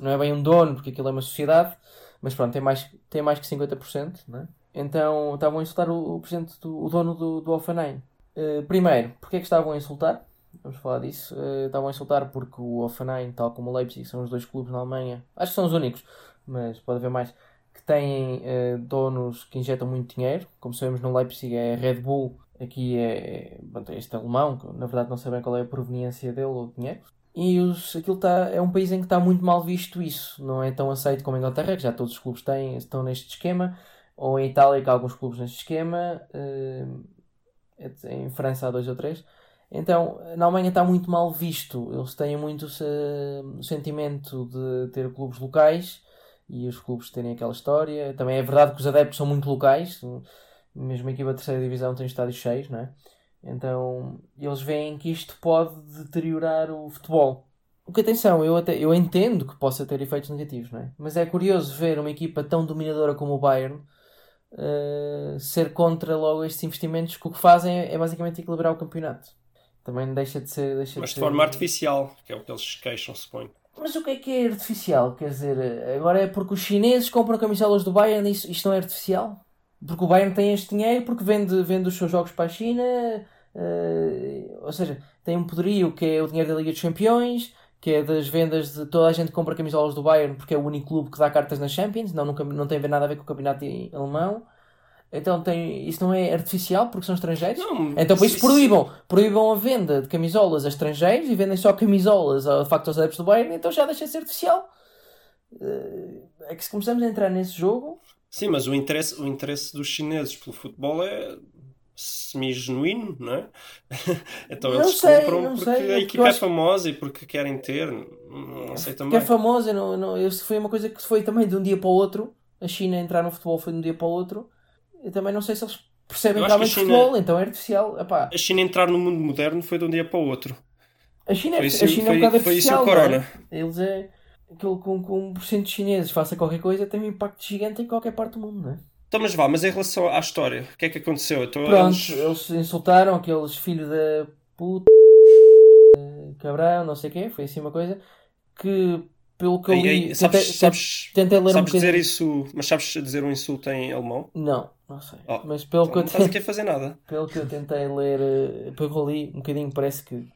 não é bem um dono, porque aquilo é uma sociedade, mas pronto, tem mais, tem mais que 50%, né? Então estavam a insultar o, o presidente do o dono do, do Offenheim. Eh, primeiro, porque é que estavam a insultar? Vamos falar disso. Eh, estavam a insultar porque o Offenheim, tal como o Leipzig, são os dois clubes na Alemanha, acho que são os únicos, mas pode haver mais, que têm eh, donos que injetam muito dinheiro. Como sabemos, no Leipzig é Red Bull, aqui é, é este alemão, que na verdade não sei bem qual é a proveniência dele ou dinheiro. E os, aquilo tá, é um país em que está muito mal visto isso. Não é tão aceito como a Inglaterra, que já todos os clubes têm, estão neste esquema. Ou em Itália, que há alguns clubes neste esquema. eh, em França há dois ou três. Então, na Alemanha está muito mal visto. Eles têm muito o sentimento de ter clubes locais e os clubes terem aquela história. Também é verdade que os adeptos são muito locais. Mesmo a equipa da terceira divisão tem estádios cheios, não é? Então, eles veem que isto pode deteriorar o futebol. O que atenção, eu, até, eu entendo que possa ter efeitos negativos, não é? Mas é curioso ver uma equipa tão dominadora como o Bayern eh, ser contra logo estes investimentos que o que fazem é, é basicamente equilibrar o campeonato. Também deixa de ser. Deixa Mas de de ser... forma artificial, que é o que eles queixam, suponho. Mas o que é que é artificial? Quer dizer, agora é porque os chineses compram camisolas do Bayern e isto, isto não é artificial? Porque o Bayern tem este dinheiro, porque vende, vende os seus jogos para a China, eh, ou seja, tem um poderio que é o dinheiro da Liga dos Campeões, que é das vendas de toda a gente compra camisolas do Bayern porque é o único clube que dá cartas na Champions, não, nunca, não tem nada a ver com o campeonato alemão. Então tem, isso não é artificial porque são estrangeiros? Não, Então por isso isso- proíbam, proíbam a venda de camisolas a estrangeiros e vendem só camisolas a, de facto aos adeptos do Bayern, então já deixa de ser artificial. Eh, É que se começamos a entrar nesse jogo, Sim, mas o interesse, o interesse dos chineses pelo futebol é semi-genuíno, não é? então Não eles sei, compram porque sei, a equipa é acho- famosa e porque querem ter. Não sei que também. é famosa, não, não, isso foi uma coisa que foi também de um dia para o outro. A China entrar no futebol foi de um dia para o outro. Eu também não sei se eles percebem que realmente China- futebol, então é artificial. Epá, A China entrar no mundo moderno foi de um dia para o outro. a China, é- Foi isso, a China é um foi, bocado foi isso o artificial. não é? corona. Eles é aquilo com, com 1% de chineses faça qualquer coisa tem um impacto gigante em qualquer parte do mundo, não é? Então, mas vá, mas em relação à história, o que é que aconteceu? Então, Pronto, eles- eles insultaram aqueles filhos da puta, eh, cabrão, não sei o quê, foi assim uma coisa que, pelo que eu li, ei, sabes, tentei, sabes, tentei ler um sabes dizer bocadinho. isso, mas sabes dizer um insulto em alemão? Não, não sei. Oh, Mas pelo que, Não eu estás te- aqui a fazer nada. pelo que eu tentei ler, eh, pelo que eu li um bocadinho, parece que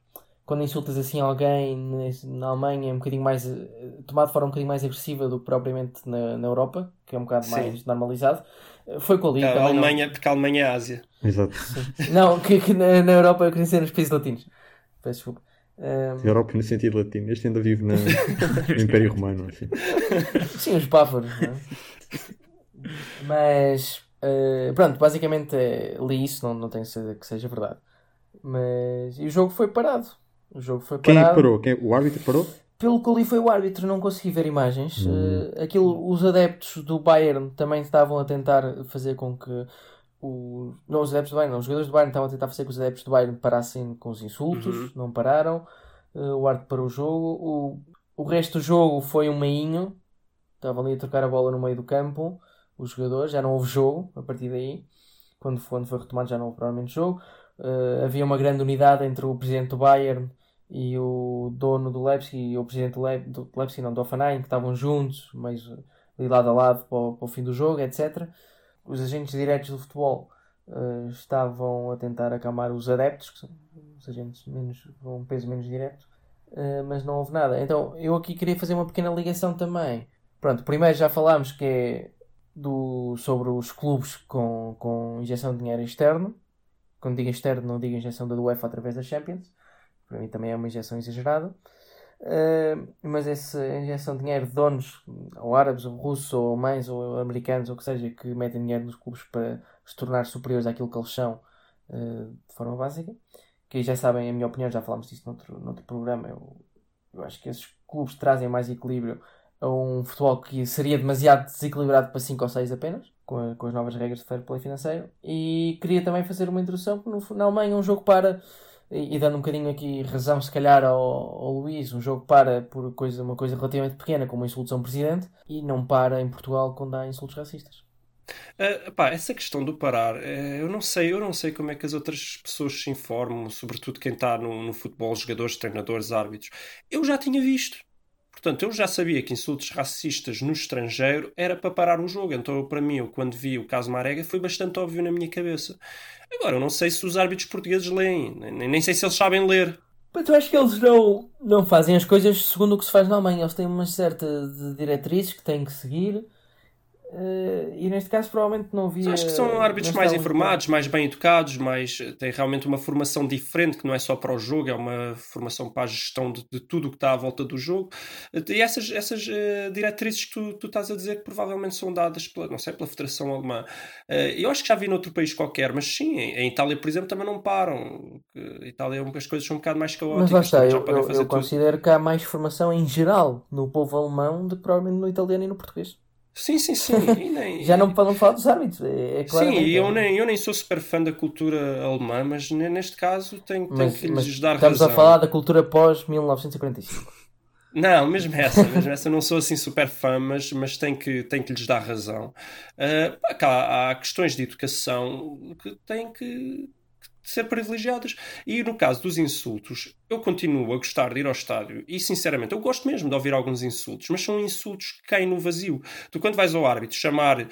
quando insultas assim alguém na- Alemanha é um bocadinho mais eh, tomado de forma um bocadinho mais agressiva do que propriamente na, na Europa, que é um bocado Sim. mais normalizado. Eh, Foi o que eu li. A não- Alemanha, porque a Alemanha é a Ásia. Exato. Não, que, que na, na Europa eu queria dizer nos países latinos. Peço desculpa. Ahm, Europa no sentido latino. Este ainda vive na- no Império Romano. Assim. sim, os bávaros, não é? Mas eh, pronto, basicamente eh, li isso, não, não tenho certeza que seja verdade. Mas e o jogo foi parado. O jogo foi Quem parado. parou? Quem... O árbitro parou? Pelo que eu li foi o árbitro, não consegui ver imagens. Hum. Eh, aquilo, os adeptos do Bayern também estavam a tentar fazer com que o... não os adeptos do Bayern, não, os jogadores do Bayern estavam a tentar fazer com que os adeptos do Bayern parassem com os insultos, Uhum. não pararam. Eh, o árbitro parou o jogo. O, o resto do jogo foi um meinho. Estavam ali a trocar a bola no meio do campo, os jogadores, já não houve jogo a partir daí. Quando, quando foi retomado já não houve provavelmente jogo. Eh, havia uma grande unidade entre o presidente do Bayern e o dono do Leipzig e o presidente do, Le do Leipzig, não, do Offenheim, que estavam juntos, mas ali lado a lado para o, para o fim do jogo, etc. Os agentes diretos do futebol eh, estavam a tentar acalmar os adeptos, que são os agentes menos, com um peso menos direto. Uh, mas não houve nada. Então eu aqui queria fazer uma pequena ligação também. Pronto, primeiro já falámos que é do, sobre os clubes com, com injeção de dinheiro externo. Quando digo externo, não digo injeção da UEFA através da Champions. Para mim também é uma injeção exagerada. Uh, mas essa injeção de dinheiro de donos, ou árabes, ou russos, ou alemães, ou americanos, ou que seja, que metem dinheiro nos clubes para se tornar superiores àquilo que eles são uh, de forma básica. Que já sabem a minha opinião, já falámos disso noutro, noutro programa. Eu, eu acho que esses clubes trazem mais equilíbrio a um futebol que seria demasiado desequilibrado para 5 ou 6 apenas, com, a, com, as novas regras de fair play financeiro. E queria também fazer uma introdução, porque na Alemanha um jogo para e, dando um bocadinho aqui razão, se calhar, ao, ao Luís, um jogo para por coisa, uma coisa relativamente pequena, como insultos a um presidente, e não para em Portugal quando há insultos racistas. Uh, pá, essa questão do parar, uh, eu não sei, eu não sei como é que as outras pessoas se informam, sobretudo quem está no, no futebol, jogadores, treinadores, árbitros. Eu já tinha visto. Portanto, eu já sabia que insultos racistas no estrangeiro era para parar o jogo. Então, para mim, eu, quando vi o caso Marega, foi bastante óbvio na minha cabeça. Agora, eu não sei se os árbitros portugueses leem, nem, nem sei se eles sabem ler. Mas eu acho que eles não, não fazem as coisas segundo o que se faz na Alemanha. Eles têm uma certa de diretrizes que têm que seguir Uh, e neste caso provavelmente não havia. Acho que são árbitros mais informados, mais bem educados, mais têm realmente uma formação diferente, que não é só para o jogo, é uma formação para a gestão de, de tudo o que está à volta do jogo. E essas, essas uh, diretrizes que tu, tu, estás a dizer que provavelmente são dadas pela, não sei, pela Federação Alemã. Uh, eu acho que já vi noutro país qualquer, mas sim, em, em Itália, por exemplo, também não param. Em Itália as coisas são um bocado mais caóticas. Mas lá está, eu, eu, eu considero que há mais formação em geral no povo alemão do que provavelmente no italiano e no português. Sim, sim, sim. Nem... Já não podem falar dos árbitros, é, é claro. Sim, eu nem, eu nem sou super fã da cultura alemã, mas neste caso tenho, tenho que lhes dar estamos razão. Estamos a falar da cultura pós-1945. Não, mesmo essa, mesmo essa não sou assim super fã, mas, mas tenho, que, tenho que lhes dar razão. Uh, há, há questões de educação que têm que, ser privilegiadas. E no caso dos insultos, eu continuo a gostar de ir ao estádio e, sinceramente, eu gosto mesmo de ouvir alguns insultos, mas são insultos que caem no vazio. Tu, quando vais ao árbitro chamar, uh,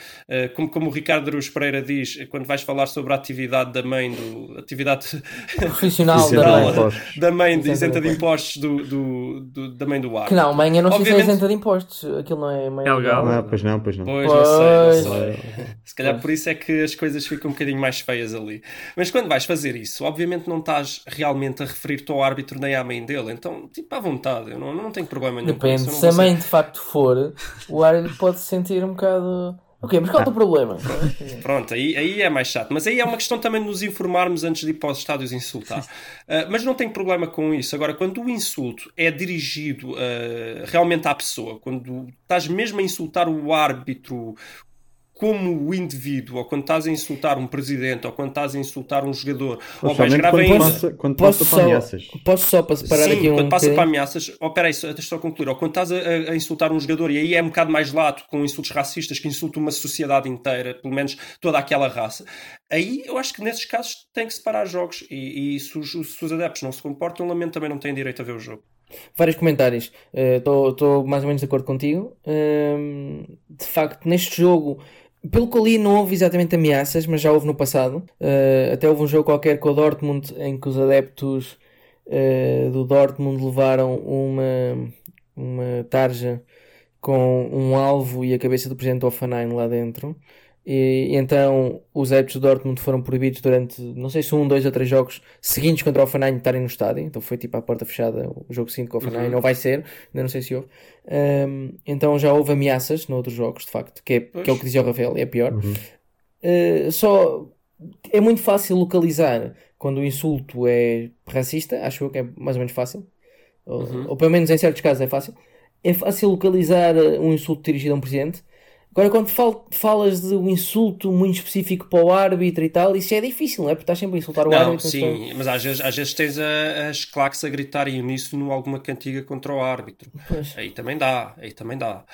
como, como o Ricardo Aruz Pereira diz, quando vais falar sobre a atividade da mãe, do, atividade profissional da mãe, da mãe de isenta de impostos do, do, do, da mãe do árbitro. Que não, mãe, eu não sei Obviamente... se é isenta de impostos, aquilo não é mãe é legal. Não, pois não, pois não. Pois, pois. não sei, não sei. Se calhar pois. por isso é que as coisas ficam um bocadinho mais feias ali. Mas quando vais fazer isso, obviamente não estás realmente a referir-te ao árbitro nem à mãe dele, então, tipo, à vontade, eu não, não tenho problema nenhum. Depende, se a mãe de facto for, o árbitro pode se sentir um bocado. Ok, mas qual é o teu problema? Pronto, aí, aí é mais chato. Mas aí é uma questão também de nos informarmos antes de ir para os estádios insultar. Uh, mas não tenho problema com isso. Agora, quando o insulto é dirigido uh, realmente à pessoa, quando estás mesmo a insultar o árbitro, como o indivíduo, ou quando estás a insultar um presidente, ou quando estás a insultar um jogador, ou mais grave ainda. Passa, quando posso passa só, para ameaças. Posso só parar Sim, aqui um. Quando passa para ameaças, oh, peraí, deixa só concluir. Ou quando estás a, a, insultar um jogador, e aí é um bocado mais lato, com insultos racistas que insultam uma sociedade inteira, pelo menos toda aquela raça, aí eu acho que nesses casos tem que separar jogos. E, e se, os, se os adeptos não se comportam, lamento também não têm direito a ver o jogo. Vários comentários. Estou uh, mais ou menos de acordo contigo. Uh, de facto, neste jogo pelo que eu li, não houve exatamente ameaças, mas já houve no passado. Uh, até houve um jogo qualquer com o Dortmund em que os adeptos uh, do Dortmund levaram uma, uma tarja com um alvo e a cabeça do presidente Offenheim lá dentro. E, e, então os adeptos do Dortmund foram proibidos durante, não sei se um, dois ou três jogos seguintes contra o Offenheim estarem no estádio. Então foi tipo à porta fechada o jogo seguinte com o Offenheim. Uhum. Não vai ser, ainda não sei se houve. Um, então já houve ameaças noutros jogos, de facto, que é, que é o que dizia o Rafael, é pior. Uhum. Uh, só é muito fácil localizar quando o insulto é racista, acho eu que é mais ou menos fácil. Uhum. Ou, ou pelo menos em certos casos é fácil. É fácil localizar um insulto dirigido a um presidente Agora, quando fal falas de um insulto muito específico para o árbitro e tal, isso é difícil, não é? Porque estás sempre a insultar o não, árbitro. Sim, então... mas às vezes, às vezes tens a, as claques a gritarem uníssono alguma cantiga contra o árbitro. Pois. Aí também dá, aí também dá.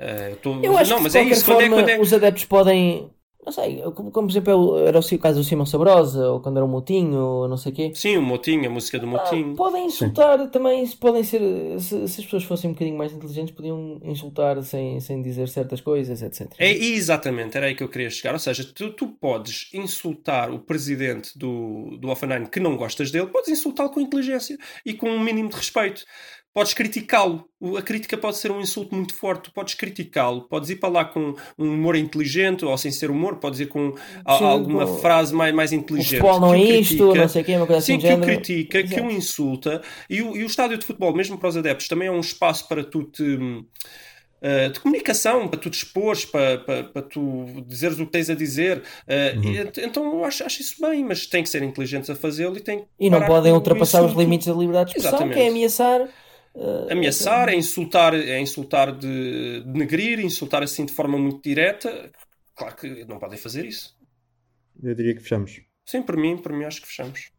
Uh, tô... Eu acho não, que mas de é isso, forma, quando é, quando é... os adeptos podem Não sei, como, como por exemplo era o caso do Simão Sabrosa, ou quando era o Motinho, ou não sei o quê. Sim, o Motinho, a música do Ah, Motinho. podem insultar também, se podem ser. Se, se as pessoas fossem um bocadinho mais inteligentes, podiam insultar sem, sem dizer certas coisas, etc. É, exatamente, era aí que eu queria chegar. Ou seja, tu, tu podes insultar o presidente do, do Offenheim que não gostas dele, podes insultá-lo com inteligência e com um mínimo de respeito. Podes criticá-lo. O- A crítica pode ser um insulto muito forte. Tu podes criticá-lo. Podes ir para lá com um humor inteligente ou sem ser humor. Podes ir com a- Sim, alguma com- frase mais, mais O inteligente. futebol não que é o isto, critica. não sei o quê, uma coisa assim Sim, do que o critica, que o Exato. insulta. E o, e o estádio de futebol, mesmo para os adeptos, também é um espaço para tu te. uh, de comunicação, para tu te expores, para, para, para tu dizeres o que tens a dizer. Uh, Uhum. e ent- então eu acho, acho isso bem, mas tem que ser inteligentes a fazê-lo e tem que E não podem o ultrapassar os limites da liberdade de expressão, Exatamente. que é ameaçar. Uh, Ameaçar, é insultar, é insultar de denegrir, insultar assim de forma muito direta. Claro que não podem fazer isso. Eu diria que fechamos. Sim, por mim, por mim acho que fechamos.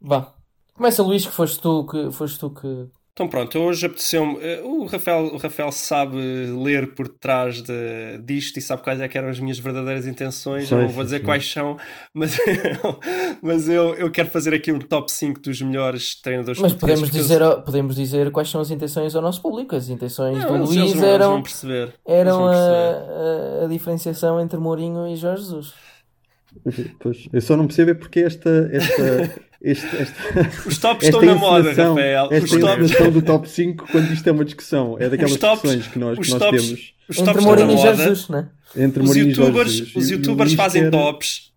Vá. Começa, Luís, que foste tu que. Foste tu que... Então pronto, hoje apeteceu-me. eh, O Rafael, o Rafael sabe ler por trás de, disto e sabe quais é que eram as minhas verdadeiras intenções. Sei, Eu não vou dizer sim. quais são, mas, eu, mas eu, eu quero fazer aqui um top 5 dos melhores treinadores Mas portugueses, podemos dizer, ao- podemos dizer quais são as intenções ao nosso público. As intenções Não, do eles- Luís eles vão- eles eram, vão perceber. eram Eles vão a, a, a diferenciação entre Mourinho e Jorge Jesus. Pois, eu só não percebo é porque esta, esta, este, esta, Os tops esta estão na moda, Rafael. Os Esta tops, encenação do top 5 quando isto é uma discussão. É daquelas tops- discussões que nós, que nós tops- temos os Entre tops estão na Mourinho e. Jesus, né? entre Os youtubers, Jesus. os youtubers fazem quer- tops.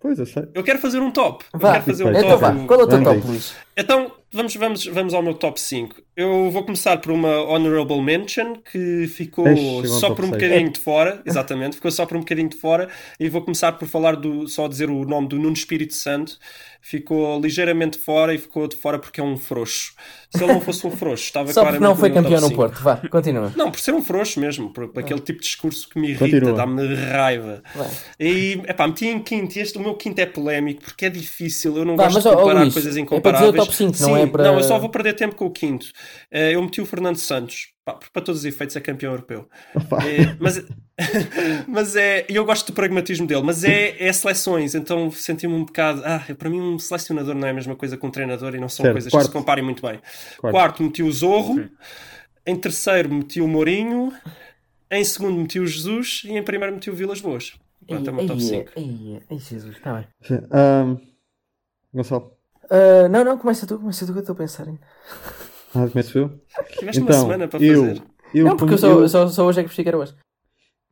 Pois, eu sei. Eu quero fazer um top. Eu Vá, quero fazer um perfeito. Então top. vá, qual é o teu top. Luís? Então, vamos, vamos, vamos ao meu top 5. Eu vou começar por uma honorable mention que ficou Eixe, só por um seis. bocadinho de fora, exatamente, ficou só por um bocadinho de fora, e vou começar por falar do, só dizer o nome do Nuno Espírito Santo. Ficou ligeiramente fora e ficou de fora porque é um frouxo. Se ele não fosse um frouxo, estava Só porque claramente não foi no campeão no 5. Porto. Vá, continua. Não, por ser um frouxo mesmo, por, por aquele tipo de discurso que me irrita, dá-me raiva. Vai. E, epá, meti em quinto, e este, o meu quinto é polémico, porque é difícil, eu não Vá, gosto mas, de comparar Luís, coisas é para incomparáveis. dizer o top cinco, não Sim, é para- Não, eu só vou perder tempo com o quinto. Eh, eu meti o Fernando Santos, pá, porque para todos os efeitos é campeão europeu. Eh, mas, mas é, e eu gosto do pragmatismo dele, mas é, é seleções, então senti-me um bocado, ah, para mim um selecionador não é a mesma coisa que um treinador e não são Certo, coisas quarto. que se comparem muito bem. Quarto. Quarto, meti o Zorro. Em terceiro, meti o Mourinho. Em segundo, meti o Jesus. E em primeiro, meti o Vilas Boas. Pronto, é o meu top 5. Ai, ai, Jesus, está bem. Ahm, Gonçalo. Ah, não, não, começa tu, começa tu que eu estou a pensar ainda. Ah, começo eu? Tiveste Então, uma semana para eu, fazer. eu, não, porque eu só, eu, só, só hoje é que era hoje.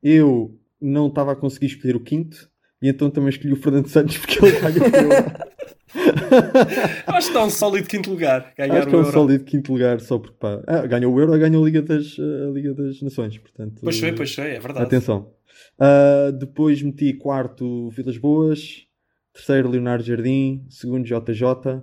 eu não estava a conseguir escolher o quinto e então também escolhi o Fernando Santos porque ele ganhou o Euro. Acho que está um sólido quinto lugar. Ganhar Acho que é um Euro. sólido quinto lugar só porque pá, ah, ganhou o Euro, ganhou a Liga das, a Liga das Nações. Portanto, Pois foi, pois foi, é verdade. Atenção. Ah, depois meti quarto Vilas Boas, terceiro Leonardo Jardim, segundo JJ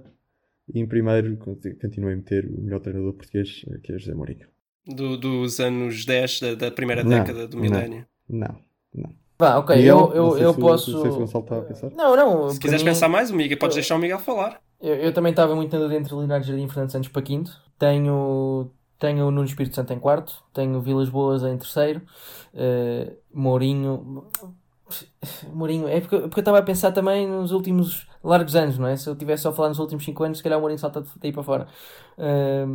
e em primeiro conti- continuei a meter o melhor treinador português, que é José Mourinho. Do- dos anos 10 da, da primeira Não, década do milénio. Não, não. Vá, ok, Miguel, eu, eu, não sei eu se posso. Não sei se o Gonçalo está a pensar. Não, não. Se quiseres mim- pensar mais, o Miguel, podes deixar o Miguel falar. Eu, eu também estava muito na dúvida entre Leonardo Jardim e Fernando Santos para quinto. Tenho, tenho o Nuno Espírito Santo em quarto. Tenho o Vilas Boas em terceiro. eh, Mourinho. Mourinho, é porque, porque eu estava a pensar também nos últimos largos anos, não é? Se eu tivesse só a falar nos últimos 5 anos, se calhar o Mourinho salta daí para fora. Eh,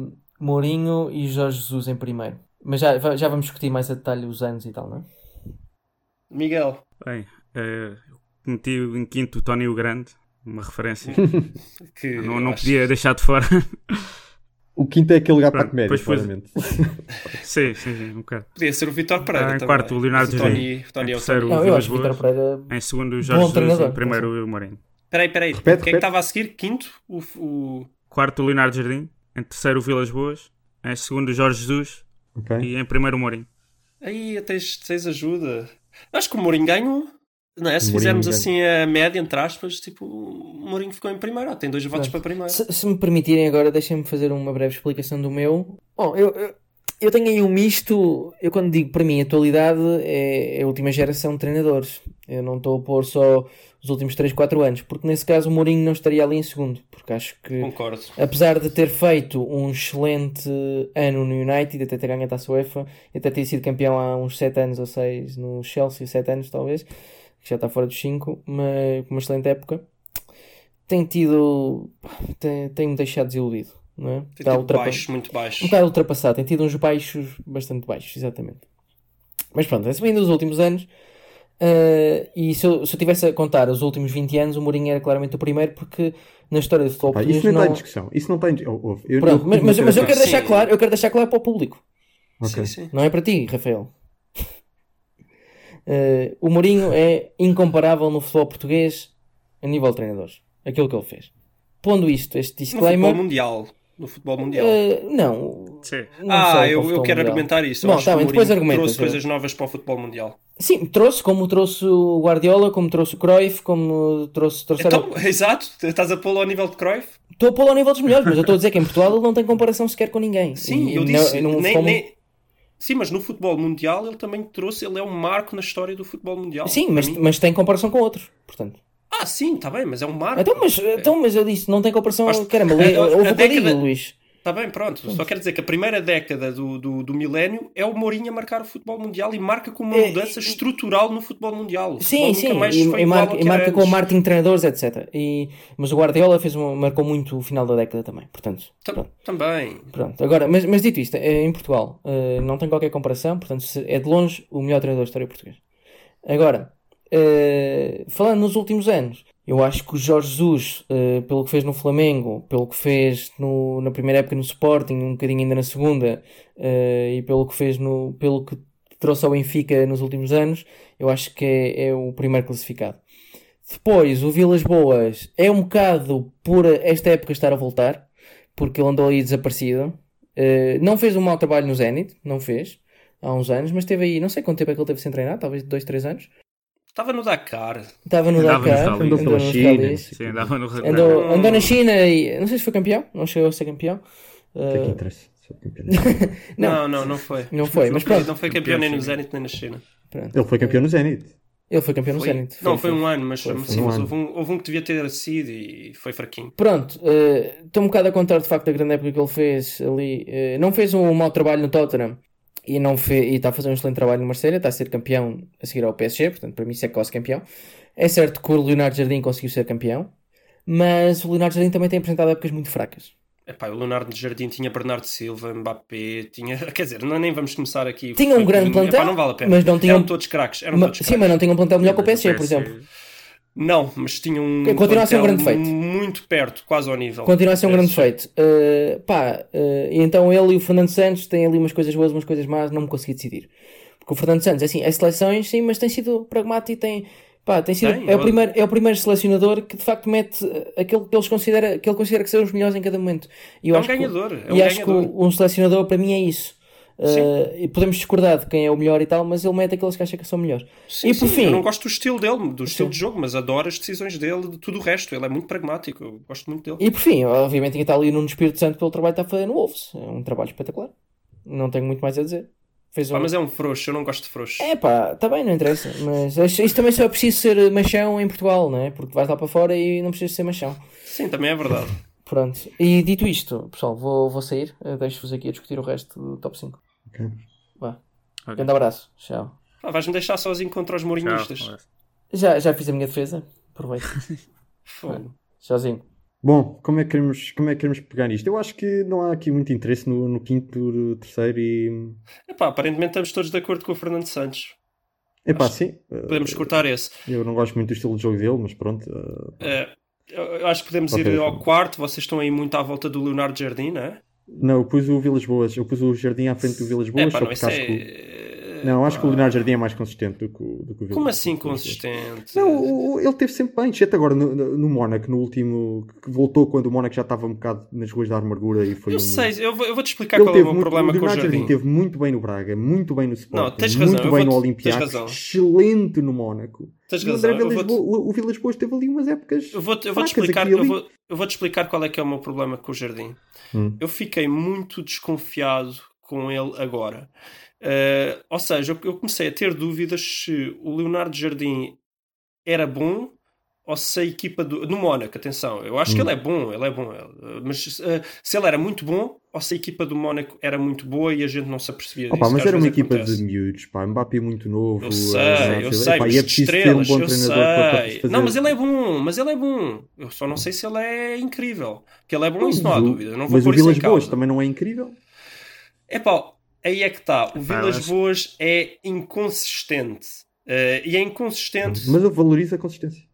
Mourinho e Jorge Jesus em primeiro. Mas já, já vamos discutir mais a detalhe os anos e tal, não é? Miguel, Bem, eu meti em quinto o Tony o Grande, uma referência. que não não acho- podia deixar de fora. O quinto é aquele lugar para a comédia, claramente. sim, sim, sim, um bocado. podia ser o Vitor Pereira. Ah, em quarto, o Leonardo o Tony, Jardim. o Tony é Em o terceiro, Tony. o Vilas que Boas. Pereira. Em segundo, o Jorge Jesus. Em primeiro, o Mourinho. Peraí, peraí. Repete, Quem é que estava a seguir? Quinto? O, o... Quarto, o Leonardo Jardim. Em terceiro, o Vilas Boas. Em segundo, o Jorge Jesus. Ok? E em primeiro, o Mourinho. Aí tens, tens ajuda. Acho que o Mourinho ganhou. Não é? Se Mourinho fizermos ganha. assim a média, entre aspas, tipo, o Mourinho ficou em primeiro. Tem dois votos para primeiro. Se, se me permitirem agora, deixem-me fazer uma breve explicação do meu. Bom, eu, eu, eu tenho aí um misto. Eu, quando digo para mim, atualidade é, é a última geração de treinadores. Eu não estou a pôr só os últimos 3, 4 anos, porque nesse caso o Mourinho não estaria ali em segundo. Porque acho que, Concordo. apesar de ter feito um excelente ano no United, até ter ganho a taça UEFA, e até ter sido campeão há uns 7 anos ou 6 no Chelsea, 7 anos talvez, já está fora dos 5, mas uma excelente época, tem tido. tem- tem-me deixado desiludido. Não é? Tem Está tipo ultrapa- baixos, muito um baixos. bocado ultrapassado, tem tido uns baixos bastante baixos, exatamente. Mas pronto, esse vem dos últimos anos. eh, e se eu, se eu tivesse a contar os últimos 20 anos, o Mourinho era claramente o primeiro, porque na história do futebol português isso não está em discussão. Isso não está em dis- eu- Pronto, eu- mas, mas, mas eu quero deixar claro, eu quero deixar claro para o público. Ok. Sim, sim. Não é para ti, Rafael. Eh, o Mourinho é incomparável no futebol português a nível de treinadores. Aquilo que ele fez. Pondo isto, este No disclaimer. futebol mundial. No futebol mundial. eh, não. Sim. não ah, eu, eu quero mundial. argumentar isso. Bom, tá depois argumentas, trouxe coisas novas para o futebol mundial. Sim, trouxe, como trouxe o Guardiola, como trouxe o Cruyff, como trouxe. trouxeram- Então, exato, estás a pô-lo ao nível de Cruyff? Estou a pô-lo ao nível dos melhores, mas eu estou a dizer que em Portugal ele não tem comparação sequer com ninguém. Sim, E eu no- disse. no nem- futebol- nem- Sim, mas no futebol mundial ele também trouxe, ele é um marco na história do futebol mundial. Sim, mas, mim. mas tem comparação com outros. Portanto. Ah, sim, está bem, mas é um marco. Então, mas, então, mas eu disse, não tem comparação. Mas- Caramba, a- ouve a o digo, Luís. Está bem, pronto. Só quero dizer que a primeira década do, do, do milénio é o Mourinho a marcar o futebol mundial e marca com uma É, mudança estrutural no futebol mundial. Sim, futebol sim, mais e, foi e marca, e marca com o de treinadores, etc. E, mas o Guardiola fez uma, marcou muito o final da década também. Portanto, pronto. Também. Pronto, agora, mas, mas dito isto, é, em Portugal eh, não tem qualquer comparação, portanto é de longe o melhor treinador da história portuguesa. Agora, eh, falando nos últimos anos, eu acho que o Jorge Jesus, eh, pelo que fez no Flamengo, pelo que fez no- na primeira época no Sporting, um bocadinho ainda na segunda, eh, e pelo que fez no, pelo que trouxe ao Benfica nos últimos anos, eu acho que é, é o primeiro classificado. Depois, o Vilas Boas é um bocado por esta época estar a voltar, porque ele andou aí desaparecido. Uh, não fez um mau trabalho no Zenit, não fez, há uns anos, mas teve aí, não sei quanto tempo é que ele teve sem treinar, talvez 2, 3 anos. Estava no Dakar. Estava no Andava Dakar, Andou pela China. Sim, andava no andou, andou na China e não sei se foi campeão, não chegou a ser campeão. O que é Uh, interessa? Não. Não, não, não, foi. Não foi, mas pronto. Não foi campeão nem no Zenit nem na China. pronto. Ele foi campeão no Zenit. Ele foi campeão no Foi- Zenit. não, foi, um ano, mas, foi, foi sim, um mas ano. houve, um, houve um que devia ter sido e foi fraquinho. Pronto, eh, estou um bocado a contar de facto a grande época que ele fez ali. Eh, não fez um mau trabalho no Tottenham e não fe- e está a fazer um excelente trabalho no Marselha, está a ser campeão a seguir ao PSG, portanto para mim isso é quase campeão. É certo que o Leonardo Jardim conseguiu ser campeão, mas o Leonardo Jardim também tem apresentado épocas muito fracas. Epá, o Leonardo Jardim tinha Bernardo Silva, Mbappé, tinha. Quer dizer, não, nem vamos começar aqui. Tinha um grande Epá, plantel, não vale a pena. mas não tinham- Eram todos craques. Eram Ma- todos sim, craques. mas não tem um plantel melhor que o PSG, por exemplo. Não, mas tinha um. Continua a ser um grande feito. Muito perto, quase ao nível. Continua a ser um grande PSG. feito. Uh, pá, uh, então ele e o Fernando Santos têm ali umas coisas boas, umas coisas más, não me consegui decidir. Porque o Fernando Santos, assim, é seleções, sim, mas tem sido pragmático e tem, pá, tem sido, Tem, é, o primeiro, é o primeiro selecionador que de facto mete aquele que, eles considera, que ele considera que são os melhores em cada momento. E eu É um acho que- ganhador, é um e acho que ganhador. um selecionador para mim é isso. Uh, e podemos discordar de quem é o melhor e tal, mas ele mete aqueles que acha que são melhores. Sim, e por sim, fim, eu não gosto do estilo dele, do estilo Sim. de jogo, mas adoro as decisões dele, de tudo o resto. Ele é muito pragmático, eu gosto muito dele. E por fim, obviamente que está ali no Espírito Santo pelo trabalho que está a fazer no Wolves. É um trabalho espetacular. Não tenho muito mais a dizer. Fez um... Pá, mas é um frouxo, eu não gosto de frouxo. É pá, está bem, não interessa. Mas isto isto também só é preciso ser machão em Portugal, não é? Porque vais lá para fora e não precisas ser machão. Sim, também é verdade. Pronto. E dito isto, pessoal, vou, vou sair. Eh, Deixo-vos aqui a discutir o resto do top 5. Ok. Vá. Ok. Grande abraço. Tchau. Ah, Vais-me deixar sozinho contra os Tchau. mourinhistas. Já, já fiz a minha defesa. Aproveito. Fogo. Tchauzinho. Bom, como é, que queremos, como é que queremos pegar nisto? Eu acho que não há aqui muito interesse no, no quinto, terceiro e. Epá, aparentemente estamos todos de acordo com o Fernando Santos. Epá, Acho- sim. eh, Podemos cortar esse. Eu não gosto muito do estilo de jogo dele, mas pronto. eh, Eh, eu eu acho que podemos Ok. ir ao quarto. Vocês estão aí muito à volta do Leonardo Jardim, não é? Não, eu pus o Vilas Boas. Eu pus o Jardim à frente do Vilas Boas. É pá, só não, porque acho que o- é... Não, acho que o. Leonardo Jardim é mais consistente do que o, do que o Vilas Como assim que consistente? Não, o- o- ele teve sempre bem, exceto agora no, no, no Mónaco, no último, que voltou quando o Mónaco já estava um bocado nas ruas da amargura e foi Eu um... sei, eu vou, eu vou te explicar Ele qual é o meu muito, problema o com o Jardim. Jardim teve muito bem no Braga, muito bem no Sporting, tens razão, muito bem vou-te- no tens Olympiacos, excelente no Mónaco. Tens E o razão, Vilas vou-te- Boas- o Vilas Boas teve ali umas épocas Eu vou-te fracas explicar, eu vou, eu vou-te explicar qual é que é o meu problema com o Jardim. Hum. Eu fiquei muito desconfiado com ele agora. Eh, ou seja, eu, eu comecei a ter dúvidas se o Leonardo Jardim era bom ou se a equipa do, no Mónaco, atenção, eu acho que Hum. ele é bom, ele é bom, mas eh, se ele era muito bom ou se a equipa do Mónaco era muito boa e a gente não se apercebia Opa, disso. mas que às era uma equipa acontece. de miúdos, pá. Mbappé muito novo. Eu sei, eh, eu sei, mas e é ter um estrelas, bom eu treinador para, para sei. fazer. Não, mas ele é bom, mas ele é bom. Eu só não sei se ele é incrível. Que ele é bom, isso não há Mas o- dúvida. Não vou Mas o Vilas Boas também não é incrível? É pá, aí é que está. O Vilas Boas é inconsistente. Eh, e é inconsistente, Mas eu valorizo a consistência.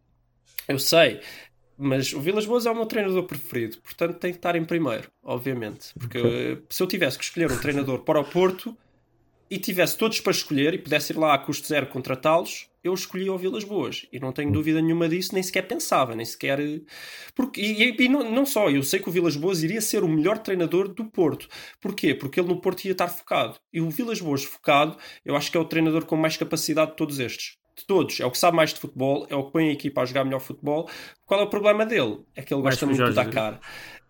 Eu sei. Mas o Vilas Boas é o meu treinador preferido, portanto tem que estar em primeiro, obviamente. Porque eh, se eu tivesse que escolher um treinador para o Porto e tivesse todos para escolher e pudesse ir lá a custo zero contratá-los, eu escolhia o Vilas Boas. E não tenho dúvida nenhuma disso, nem sequer pensava, nem sequer. Porque, e e- e não, não só, eu sei que o Vilas Boas iria ser o melhor treinador do Porto. Porquê? Porque ele no Porto ia estar focado. E o Vilas Boas focado, eu acho que é o treinador com mais capacidade de todos estes. De todos. É o que sabe mais de futebol, é o que põe a equipa a jogar melhor futebol. Qual é o problema dele? É que ele Mais gosta muito do Dakar.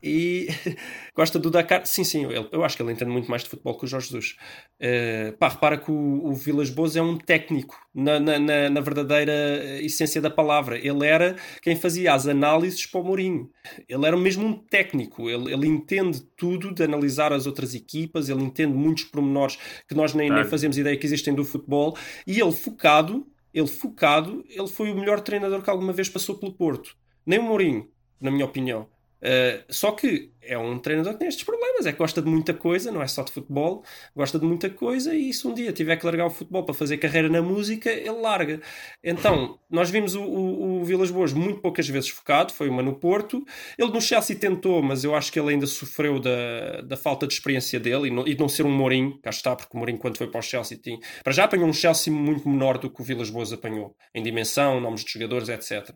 E gosta do Dakar. Sim, sim, ele- eu acho que ele entende muito mais de futebol que o Jorge Jesus. Eh, pá, repara que o, o Vilas Boas é um técnico, na, na, na- na verdadeira essência da palavra. Ele era quem fazia as análises para o Mourinho. Ele era mesmo um técnico. Ele, ele entende tudo de analisar as outras equipas, ele entende muitos pormenores que nós nem, nem Claro. fazemos ideia que existem do futebol. E ele focado, ele focado, ele foi o melhor treinador que alguma vez passou pelo Porto. Nem o Mourinho, na minha opinião. Uh, só que é um treinador que tem estes problemas, é que gosta de muita coisa, não é só de futebol, gosta de muita coisa e se um dia tiver que largar o futebol para fazer carreira na música, ele larga. Então, nós vimos o, o, o Vilas Boas muito poucas vezes focado, foi uma no Porto. Ele no Chelsea tentou, mas eu acho que ele ainda sofreu da, da falta de experiência dele e não, e de não ser um Mourinho, cá está, porque o Mourinho quando foi para o Chelsea tinha... Para já apanhou um Chelsea muito menor do que o Vilas Boas apanhou, em dimensão, nomes de jogadores, etc.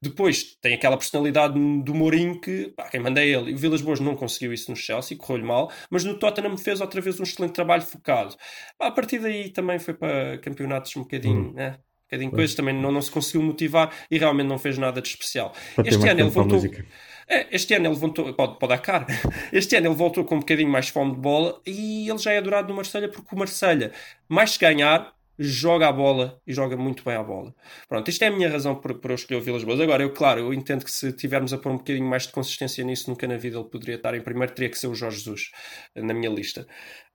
Depois tem aquela personalidade do Mourinho que, pá, quem manda é ele. E o Vilas Boas não conseguiu isso no Chelsea, correu-lhe mal, mas no Tottenham fez outra vez um excelente trabalho focado. Pá, a partir daí também foi para campeonatos um bocadinho, né? Um bocadinho coisas, também não, não se conseguiu motivar e realmente não fez nada de especial. Para Este ano ele voltou. É, este ano ele voltou, pode, pode dar cara. Este ano ele voltou com um bocadinho mais fome de bola e ele já é adorado no Marselha porque o Marselha, mais que ganhar, joga a bola e joga muito bem a bola. Pronto, isto é a minha razão por, por eu escolher o Vilas Boas. Agora, eu, claro, eu entendo que se tivermos a pôr um bocadinho mais de consistência nisso, nunca na vida ele poderia estar em primeiro, teria que ser o Jorge Jesus eh, na minha lista.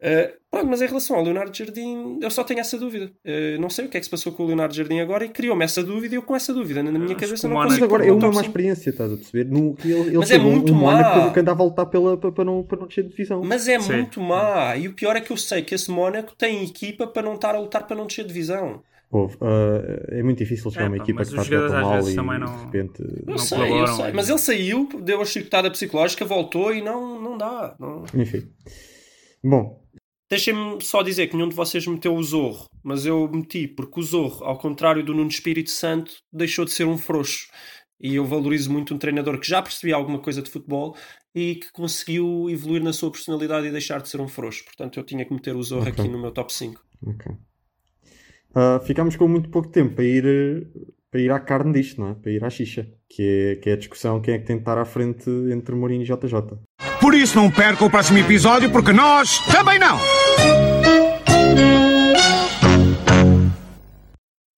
Uh, pronto, mas em relação ao Leonardo Jardim, eu só tenho essa dúvida. Uh, não sei o que é que se passou com o Leonardo Jardim agora e criou-me essa dúvida e eu com essa dúvida na minha Acho cabeça não Mónaco- Mas consigo agora é uma má 5. experiência, estás a perceber? No, ele ele Mas é um- muito um má. que andava a lutar pela, para, para não, para não descer de divisão. Mas é Sim. muito má. E o pior é que eu sei que esse Mónaco tem equipa para não estar a lutar para não descer divisão. Houve, ah, é muito difícil chegar É, uma pá, equipa que está tão mal e também de não- repente. Eu Não sei, eu sei. é. Mas ele saiu, deu a chicotada psicológica, voltou e não, não dá. Não... Enfim. Bom, Deixem-me só dizer que nenhum de vocês meteu o Zorro, mas eu meti porque o Zorro, ao contrário do Nuno Espírito Santo, deixou de ser um frouxo. E eu valorizo muito um treinador que já percebia alguma coisa de futebol e que conseguiu evoluir na sua personalidade e deixar de ser um frouxo. Portanto, eu tinha que meter o Zorro Ok. aqui no meu top 5. ok. Ah, ficámos com muito pouco tempo para ir, para ir à carne disto, não é? Para ir à xixa, que é, que é a discussão quem é que tem de estar à frente entre Mourinho e JJ. Por isso não perca o próximo episódio, porque nós também não!